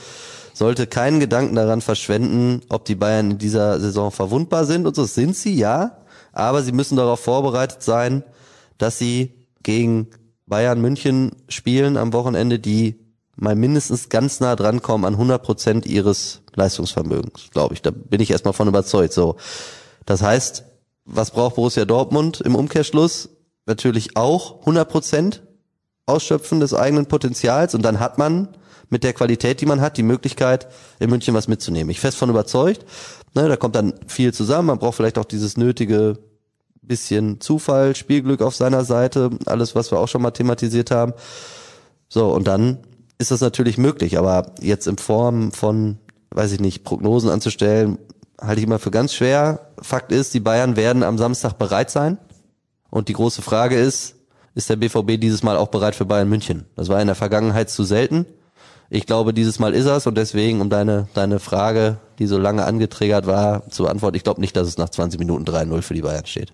sollte keinen Gedanken daran verschwenden, ob die Bayern in dieser Saison verwundbar sind und so sind sie, ja. Aber sie müssen darauf vorbereitet sein, dass sie gegen Bayern München spielen am Wochenende, die mal mindestens ganz nah dran kommen an 100 Prozent ihres Leistungsvermögens, glaube ich. Da bin ich erstmal von überzeugt. So, das heißt, was braucht Borussia Dortmund im Umkehrschluss? Natürlich auch 100 Prozent Ausschöpfen des eigenen Potenzials und dann hat man mit der Qualität, die man hat, die Möglichkeit, in München was mitzunehmen. Ich fest von überzeugt. Ne, da kommt dann viel zusammen. Man braucht vielleicht auch dieses nötige bisschen Zufall, Spielglück auf seiner Seite, alles, was wir auch schon mal thematisiert haben. So, und dann ist das natürlich möglich, aber jetzt in Form von, weiß ich nicht, Prognosen anzustellen, halte ich immer für ganz schwer. Fakt ist, die Bayern werden am Samstag bereit sein. Und die große Frage ist, ist der BVB dieses Mal auch bereit für Bayern München? Das war in der Vergangenheit zu selten. Ich glaube, dieses Mal ist es und deswegen, um deine, deine Frage, die so lange angetriggert war, zu antworten, ich glaube nicht, dass es nach 20 Minuten 3-0 für die Bayern steht.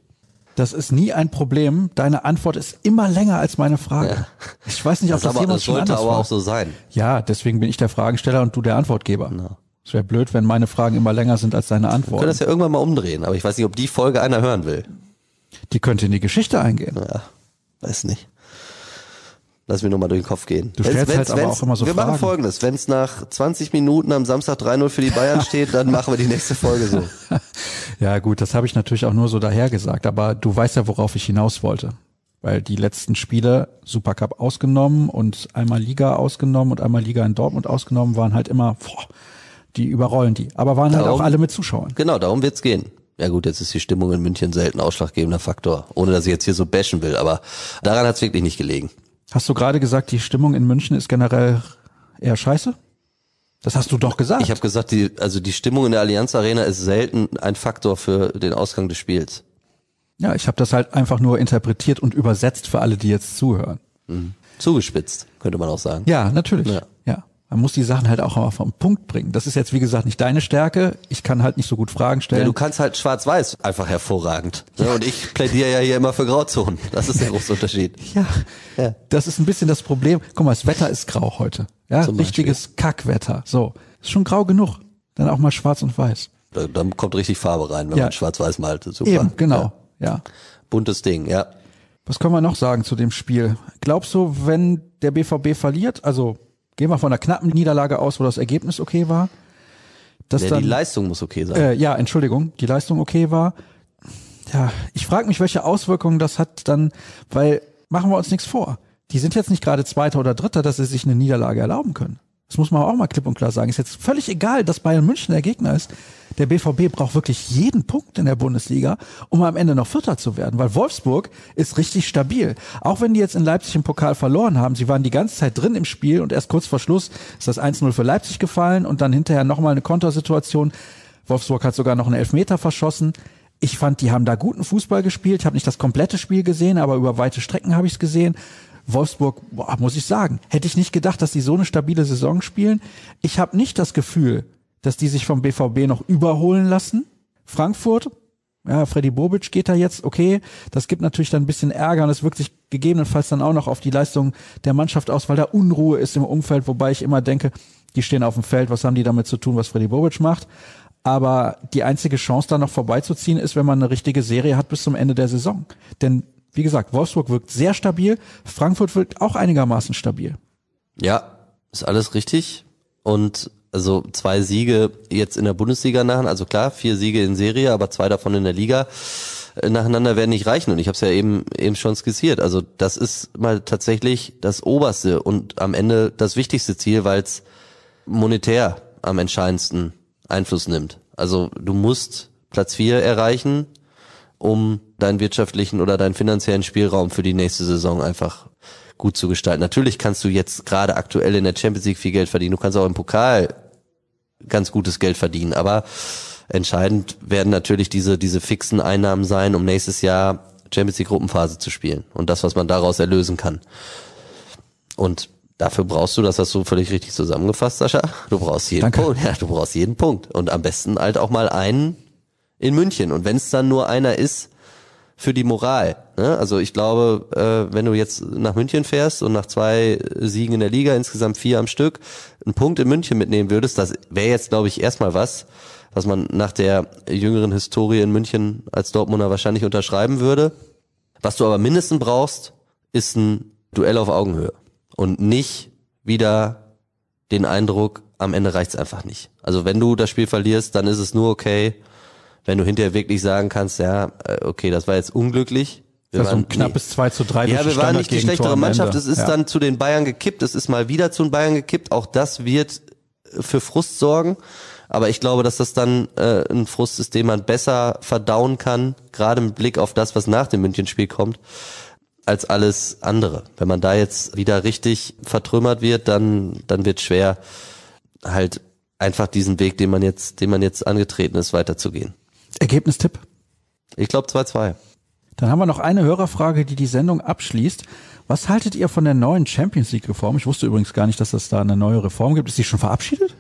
Das ist nie ein Problem. Deine Antwort ist immer länger als meine Frage. Ja. Ich weiß nicht, ob das, das aber, jemals das sollte anders aber war. auch so sein. Ja, deswegen bin ich der Fragensteller und du der Antwortgeber. No. Es wäre blöd, wenn meine Fragen immer länger sind als deine Antworten. Wir können das ja irgendwann mal umdrehen, aber ich weiß nicht, ob die Folge einer hören will. Die könnte in die Geschichte eingehen. Ja, weiß nicht. Lass mir nur mal durch den Kopf gehen. Du stellst wenn's, halt aber auch immer so Wir Fragen. machen folgendes. Wenn es nach 20 Minuten am Samstag 3-0 für die Bayern steht, dann machen wir die nächste Folge so. ja gut, das habe ich natürlich auch nur so dahergesagt. Aber du weißt ja, worauf ich hinaus wollte. Weil die letzten Spiele, Supercup ausgenommen und einmal Liga ausgenommen und einmal Liga in Dortmund ausgenommen, waren halt immer, boah, die überrollen die. Aber waren darum, halt auch alle mit Zuschauern. Genau, darum wird's gehen. Ja gut, jetzt ist die Stimmung in München selten ausschlaggebender Faktor. Ohne dass ich jetzt hier so bashen will, aber daran hat's wirklich nicht gelegen. Hast du gerade gesagt, die Stimmung in München ist generell eher scheiße? Das hast du doch gesagt. Ich habe gesagt, die, also die Stimmung in der Allianz Arena ist selten ein Faktor für den Ausgang des Spiels. Ja, ich habe das halt einfach nur interpretiert und übersetzt für alle, die jetzt zuhören. Zugespitzt, könnte man auch sagen. Ja, natürlich. Ja. Ja. Man muss die Sachen halt auch mal vom Punkt bringen. Das ist jetzt, wie gesagt, nicht deine Stärke. Ich kann halt nicht so gut Fragen Ja, stellen. du kannst halt schwarz-weiß einfach hervorragend. Ne? Und ich plädiere ja hier immer für Grauzonen. Das ist der große Unterschied. Ja, Ja. das ist ein bisschen das Problem. Guck mal, das Wetter ist grau heute. Ja, Zum Beispiel. richtiges Kackwetter. So, ist schon grau genug. Dann auch mal schwarz und weiß. Da, dann kommt richtig Farbe rein, wenn Ja. man schwarz-weiß malt. Super. Eben, genau. Ja. Ja. Buntes Ding, ja. Was können wir noch sagen zu dem Spiel? Glaubst du, wenn der BVB verliert, also gehen wir von einer knappen Niederlage aus, wo das Ergebnis okay war, dass ja dann die Leistung muss okay sein. äh, ja, Entschuldigung, die Leistung okay war. Ja, ich frage mich, welche Auswirkungen das hat dann, weil machen wir uns nichts vor. Die sind jetzt nicht gerade Zweiter oder Dritter, dass sie sich eine Niederlage erlauben können. Das muss man auch mal klipp und klar sagen. Ist jetzt völlig egal, dass Bayern München der Gegner ist. Der BVB braucht wirklich jeden Punkt in der Bundesliga, um am Ende noch Vierter zu werden, weil Wolfsburg ist richtig stabil. Auch wenn die jetzt in Leipzig im Pokal verloren haben, sie waren die ganze Zeit drin im Spiel und erst kurz vor Schluss ist das 1-0 für Leipzig gefallen und dann hinterher nochmal eine Kontersituation. Wolfsburg hat sogar noch einen Elfmeter verschossen. Ich fand, die haben da guten Fußball gespielt. Ich habe nicht das komplette Spiel gesehen, aber über weite Strecken habe ich es gesehen. Wolfsburg, boah, muss ich sagen, hätte ich nicht gedacht, dass die so eine stabile Saison spielen. Ich habe nicht das Gefühl, dass die sich vom BVB noch überholen lassen. Frankfurt, ja, Freddy Bobic geht da jetzt, okay, das gibt natürlich dann ein bisschen Ärger und es wirkt sich gegebenenfalls dann auch noch auf die Leistung der Mannschaft aus, weil da Unruhe ist im Umfeld, wobei ich immer denke, die stehen auf dem Feld, was haben die damit zu tun, was Freddy Bobic macht? Aber die einzige Chance, da noch vorbeizuziehen, ist, wenn man eine richtige Serie hat bis zum Ende der Saison. Denn, wie gesagt, Wolfsburg wirkt sehr stabil, Frankfurt wirkt auch einigermaßen stabil. Ja, ist alles richtig. Und also zwei Siege jetzt in der Bundesliga nach, also klar, vier Siege in Serie, aber zwei davon in der Liga äh, nacheinander werden nicht reichen. Und ich habe es ja eben eben schon skizziert. Also das ist mal tatsächlich das oberste und am Ende das wichtigste Ziel, weil es monetär am entscheidendsten Einfluss nimmt. Also du musst Platz vier erreichen, um deinen wirtschaftlichen oder deinen finanziellen Spielraum für die nächste Saison einfach gut zu gestalten. Natürlich kannst du jetzt gerade aktuell in der Champions League viel Geld verdienen. Du kannst auch im Pokal ganz gutes Geld verdienen. Aber entscheidend werden natürlich diese, diese fixen Einnahmen sein, um nächstes Jahr Champions League Gruppenphase zu spielen und das, was man daraus erlösen kann. Und dafür brauchst du, das hast du völlig richtig zusammengefasst, Sascha. Du brauchst jeden Danke. Punkt. Ja, du brauchst jeden Punkt. Und am besten halt auch mal einen in München. Und wenn es dann nur einer ist, für die Moral. Ne? Also ich glaube, äh, wenn du jetzt nach München fährst und nach zwei Siegen in der Liga, insgesamt vier am Stück, einen Punkt in München mitnehmen würdest, das wäre jetzt, glaube ich, erstmal was, was man nach der jüngeren Historie in München als Dortmunder wahrscheinlich unterschreiben würde. Was du aber mindestens brauchst, ist ein Duell auf Augenhöhe und nicht wieder den Eindruck, am Ende reicht's einfach nicht. Also wenn du das Spiel verlierst, dann ist es nur okay, wenn du hinterher wirklich sagen kannst, ja, äh, okay, das war jetzt unglücklich. Wir Das waren- ein knappes 2 zu 3 ja, wir waren nicht die schlechtere Mannschaft. Es ist ja. dann zu den Bayern gekippt. Es ist mal wieder zu den Bayern gekippt. Auch das wird für Frust sorgen. Aber ich glaube, dass das dann äh, ein Frust ist, den man besser verdauen kann, gerade mit Blick auf das, was nach dem Münchenspiel kommt, als alles andere. Wenn man da jetzt wieder richtig vertrümmert wird, dann, dann wird schwer, halt einfach diesen Weg, den man jetzt, den man jetzt angetreten ist, weiterzugehen. Ergebnistipp? Ich glaube 2-2. Dann haben wir noch eine Hörerfrage, die die Sendung abschließt. Was haltet ihr von der neuen Champions League Reform? Ich wusste übrigens gar nicht, dass es da eine neue Reform gibt. Ist die schon verabschiedet?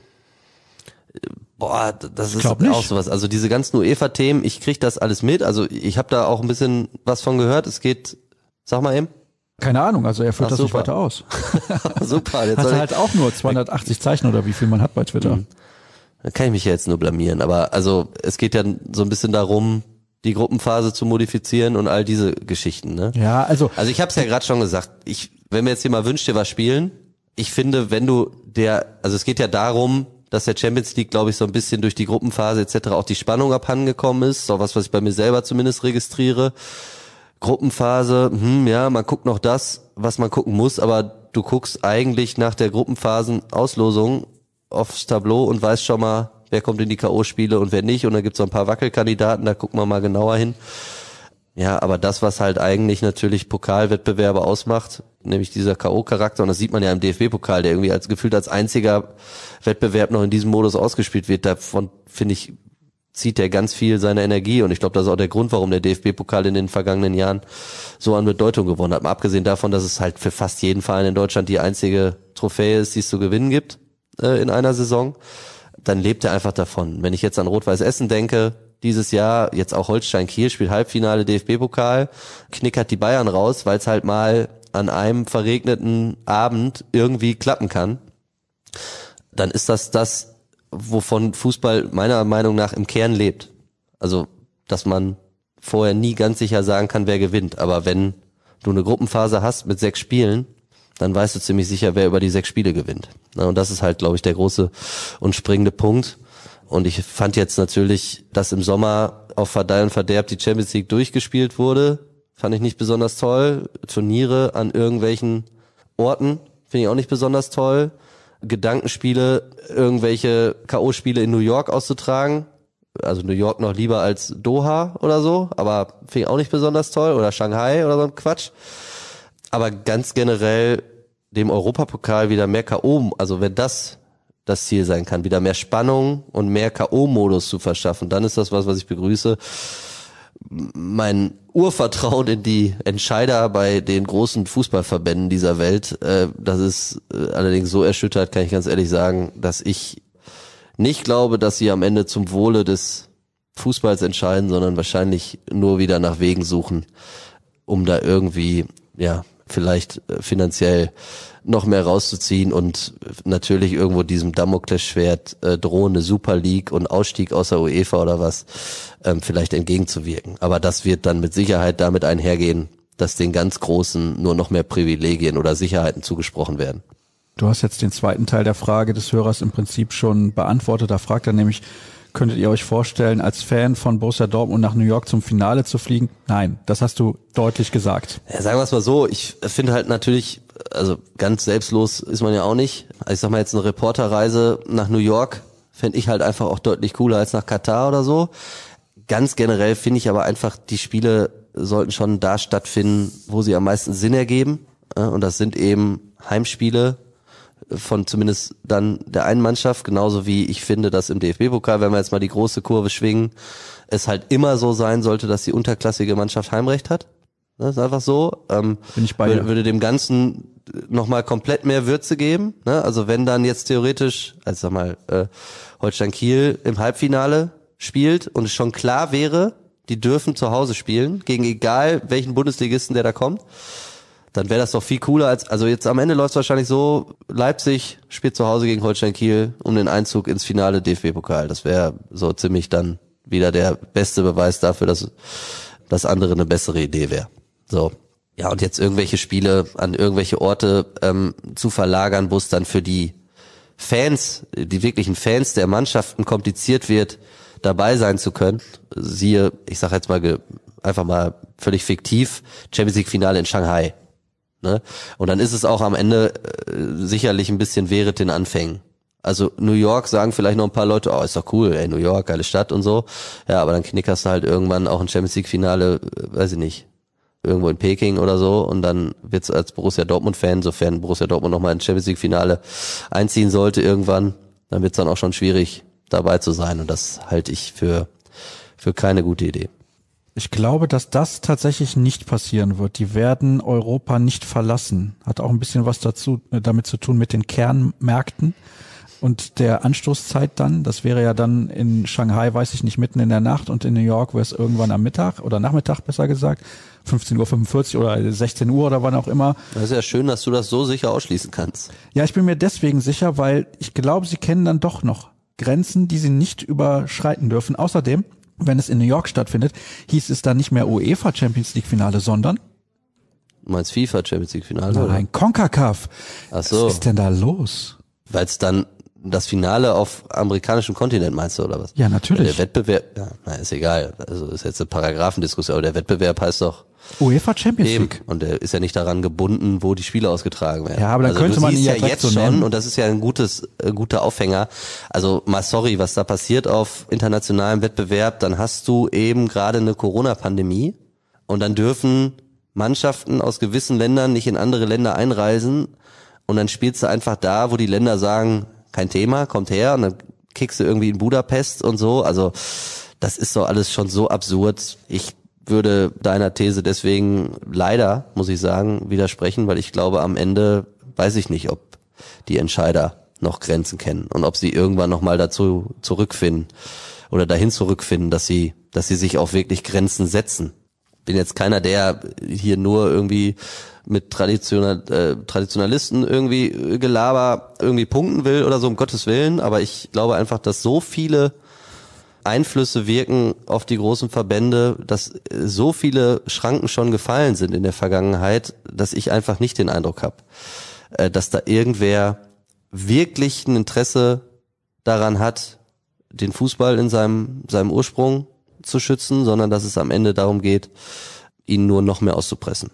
Boah, das ist nicht. auch sowas. Also diese ganzen UEFA-Themen, ich krieg das alles mit. Also ich habe da auch ein bisschen was von gehört. Es geht, sag mal eben. Keine Ahnung, also er führt Ach, das nicht super. weiter aus. Super, jetzt Hat er halt auch nur 280 Zeichen oder wie viel man hat bei Twitter. Da kann ich mich ja jetzt nur blamieren. Aber also es geht ja so ein bisschen darum, die Gruppenphase zu modifizieren und all diese Geschichten. Ne? Ja, also Also ich habe es ja gerade schon gesagt. Ich, wenn mir jetzt jemand wünscht, dir was spielen, ich finde, wenn du der, also es geht ja darum, dass der Champions League, glaube ich, so ein bisschen durch die Gruppenphase etc. auch die Spannung abhandengekommen ist. So was, was ich bei mir selber zumindest registriere. Gruppenphase, hm, ja, man guckt noch das, was man gucken muss, aber du guckst eigentlich nach der Gruppenphasen-Auslosung aufs Tableau und weißt schon mal, wer kommt in die K.O.-Spiele und wer nicht. Und da gibt's so ein paar Wackelkandidaten, da gucken wir mal genauer hin. Ja, aber das, was halt eigentlich natürlich Pokalwettbewerbe ausmacht, nämlich dieser K.O.-Charakter, und das sieht man ja im DFB-Pokal, der irgendwie als gefühlt als einziger Wettbewerb noch in diesem Modus ausgespielt wird, davon finde ich, zieht er ganz viel seiner Energie und ich glaube, das ist auch der Grund, warum der DFB-Pokal in den vergangenen Jahren so an Bedeutung gewonnen hat. Mal abgesehen davon, dass es halt für fast jeden Verein in Deutschland die einzige Trophäe ist, die es zu gewinnen gibt äh, in einer Saison, dann lebt er einfach davon. Wenn ich jetzt an Rot-Weiß Essen denke, dieses Jahr, jetzt auch Holstein Kiel spielt Halbfinale DFB-Pokal, knickert die Bayern raus, weil es halt mal an einem verregneten Abend irgendwie klappen kann, dann ist das das wovon Fußball meiner Meinung nach im Kern lebt. Also, dass man vorher nie ganz sicher sagen kann, wer gewinnt. Aber wenn du eine Gruppenphase hast mit sechs Spielen, dann weißt du ziemlich sicher, wer über die sechs Spiele gewinnt. Und das ist halt, glaube ich, der große und springende Punkt. Und ich fand jetzt natürlich, dass im Sommer auf Verdeih und Verderb die Champions League durchgespielt wurde. Fand ich nicht besonders toll. Turniere an irgendwelchen Orten finde ich auch nicht besonders toll. Gedankenspiele, irgendwelche K.O.-Spiele in New York auszutragen. Also New York noch lieber als Doha oder so, aber finde ich auch nicht besonders toll. Oder Shanghai oder so ein Quatsch. Aber ganz generell dem Europapokal wieder mehr K.O., also wenn das das Ziel sein kann, wieder mehr Spannung und mehr K.O.-Modus zu verschaffen, dann ist das was, was ich begrüße mein Urvertrauen in die Entscheider bei den großen Fußballverbänden dieser Welt, äh, das ist äh, allerdings so erschüttert, kann ich ganz ehrlich sagen, dass ich nicht glaube, dass sie am Ende zum Wohle des Fußballs entscheiden, sondern wahrscheinlich nur wieder nach Wegen suchen, um da irgendwie, ja, vielleicht äh, finanziell noch mehr rauszuziehen und natürlich irgendwo diesem Damoklesschwert äh, drohende Super League und Ausstieg aus der UEFA oder was ähm, vielleicht entgegenzuwirken. Aber das wird dann mit Sicherheit damit einhergehen, dass den ganz Großen nur noch mehr Privilegien oder Sicherheiten zugesprochen werden. Du hast jetzt den zweiten Teil der Frage des Hörers im Prinzip schon beantwortet. Da fragt er nämlich, könntet ihr euch vorstellen, als Fan von Borussia Dortmund nach New York zum Finale zu fliegen? Nein, das hast du deutlich gesagt. Ja, sagen wir es mal so, ich finde halt natürlich, also ganz selbstlos ist man ja auch nicht. Also ich sag mal jetzt eine Reporterreise nach New York fände ich halt einfach auch deutlich cooler als nach Katar oder so. Ganz generell finde ich aber einfach, die Spiele sollten schon da stattfinden, wo sie am meisten Sinn ergeben. Und das sind eben Heimspiele von zumindest dann der einen Mannschaft, genauso wie ich finde, dass im DFB-Pokal, wenn wir jetzt mal die große Kurve schwingen, es halt immer so sein sollte, dass die unterklassige Mannschaft Heimrecht hat. Das ist einfach so. Ähm, Bin ich bei würde, würde dem Ganzen nochmal komplett mehr Würze geben. Ne? Also wenn dann jetzt theoretisch, also sag mal, äh, Holstein Kiel im Halbfinale spielt und es schon klar wäre, die dürfen zu Hause spielen, gegen egal welchen Bundesligisten, der da kommt, dann wäre das doch viel cooler als, also jetzt am Ende läuft es wahrscheinlich so, Leipzig spielt zu Hause gegen Holstein Kiel um den Einzug ins Finale DFB-Pokal. Das wäre so ziemlich dann wieder der beste Beweis dafür, dass das andere eine bessere Idee wäre. So. Ja, und jetzt irgendwelche Spiele an irgendwelche Orte ähm, zu verlagern, wo es dann für die Fans, die wirklichen Fans der Mannschaften kompliziert wird, dabei sein zu können. Siehe, ich sag jetzt mal einfach mal völlig fiktiv, Champions League Finale in Shanghai. Ne? Und dann ist es auch am Ende äh, sicherlich ein bisschen während den Anfängen. Also New York sagen vielleicht noch ein paar Leute, oh, ist doch cool, ey, New York, geile Stadt und so. Ja, aber dann knickerst du halt irgendwann auch ein Champions League Finale, äh, weiß ich nicht, irgendwo in Peking oder so und dann wird's als Borussia Dortmund Fan, sofern Borussia Dortmund nochmal ein Champions League Finale einziehen sollte irgendwann, dann wird's dann auch schon schwierig dabei zu sein und das halte ich für für keine gute Idee. Ich glaube, dass das tatsächlich nicht passieren wird. Die werden Europa nicht verlassen. Hat auch ein bisschen was dazu, äh, damit zu tun mit den Kernmärkten und der Anstoßzeit dann. Das wäre ja dann in Shanghai, weiß ich nicht, mitten in der Nacht und in New York wäre es irgendwann am Mittag oder Nachmittag besser gesagt. 15.45 Uhr oder 16 Uhr oder wann auch immer. Das ist ja schön, dass du das so sicher ausschließen kannst. Ja, ich bin mir deswegen sicher, weil ich glaube, sie kennen dann doch noch Grenzen, die sie nicht überschreiten dürfen. Außerdem, wenn es in New York stattfindet, hieß es dann nicht mehr UEFA Champions League Finale, sondern Du meinst FIFA Champions League Finale? oder? nein, CONCACAF. Ach so. Was ist denn da los? Weil es dann das Finale auf amerikanischem Kontinent meinst du oder was? Ja, natürlich. Der Wettbewerb, ja, na, ist egal. Also ist jetzt eine Paragraphendiskussion, aber der Wettbewerb heißt doch UEFA Champions eben. League. Und der ist ja nicht daran gebunden, wo die Spiele ausgetragen werden. Ja, aber dann also könnte du man ihn ja jetzt so schon, und das ist ja ein gutes, äh, guter Aufhänger. Also mal sorry, was da passiert auf internationalem Wettbewerb, dann hast du eben gerade eine Corona-Pandemie und dann dürfen Mannschaften aus gewissen Ländern nicht in andere Länder einreisen und dann spielst du einfach da, wo die Länder sagen, kein Thema, kommt her und dann kickst du irgendwie in Budapest und so. Also das ist doch alles schon so absurd. Ich würde deiner These deswegen leider, muss ich sagen, widersprechen, weil ich glaube, am Ende weiß ich nicht, ob die Entscheider noch Grenzen kennen und ob sie irgendwann nochmal dazu zurückfinden oder dahin zurückfinden, dass sie, dass sie sich auch wirklich Grenzen setzen. Bin jetzt keiner, der hier nur irgendwie mit Traditional, äh, Traditionalisten irgendwie Gelaber irgendwie punkten will oder so, um Gottes Willen, aber ich glaube einfach, dass so viele Einflüsse wirken auf die großen Verbände, dass so viele Schranken schon gefallen sind in der Vergangenheit, dass ich einfach nicht den Eindruck habe, äh, dass da irgendwer wirklich ein Interesse daran hat, den Fußball in seinem, seinem Ursprung zu schützen, sondern dass es am Ende darum geht, ihn nur noch mehr auszupressen.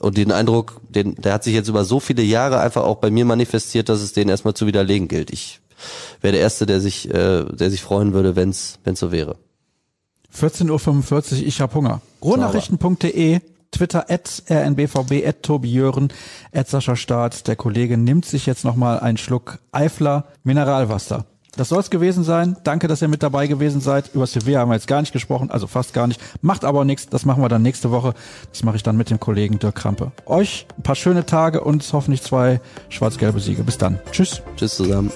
Und den Eindruck, den, der hat sich jetzt über so viele Jahre einfach auch bei mir manifestiert, dass es den erstmal zu widerlegen gilt. Ich wäre der Erste, der sich, äh, der sich freuen würde, wenn es so wäre. 14.45 Uhr, ich hab Hunger. Ruhrnachrichten.de, Twitter at rnbvb, at Tobi Jören, at Sascha Staat. Der Kollege nimmt sich jetzt nochmal einen Schluck Eifler Mineralwasser. Das soll es gewesen sein. Danke, dass ihr mit dabei gewesen seid. Über CV haben wir jetzt gar nicht gesprochen, also fast gar nicht. Macht aber nichts. Das machen wir dann nächste Woche. Das mache ich dann mit dem Kollegen Dirk Krampe. Euch ein paar schöne Tage und hoffentlich zwei schwarz-gelbe Siege. Bis dann. Tschüss. Tschüss zusammen.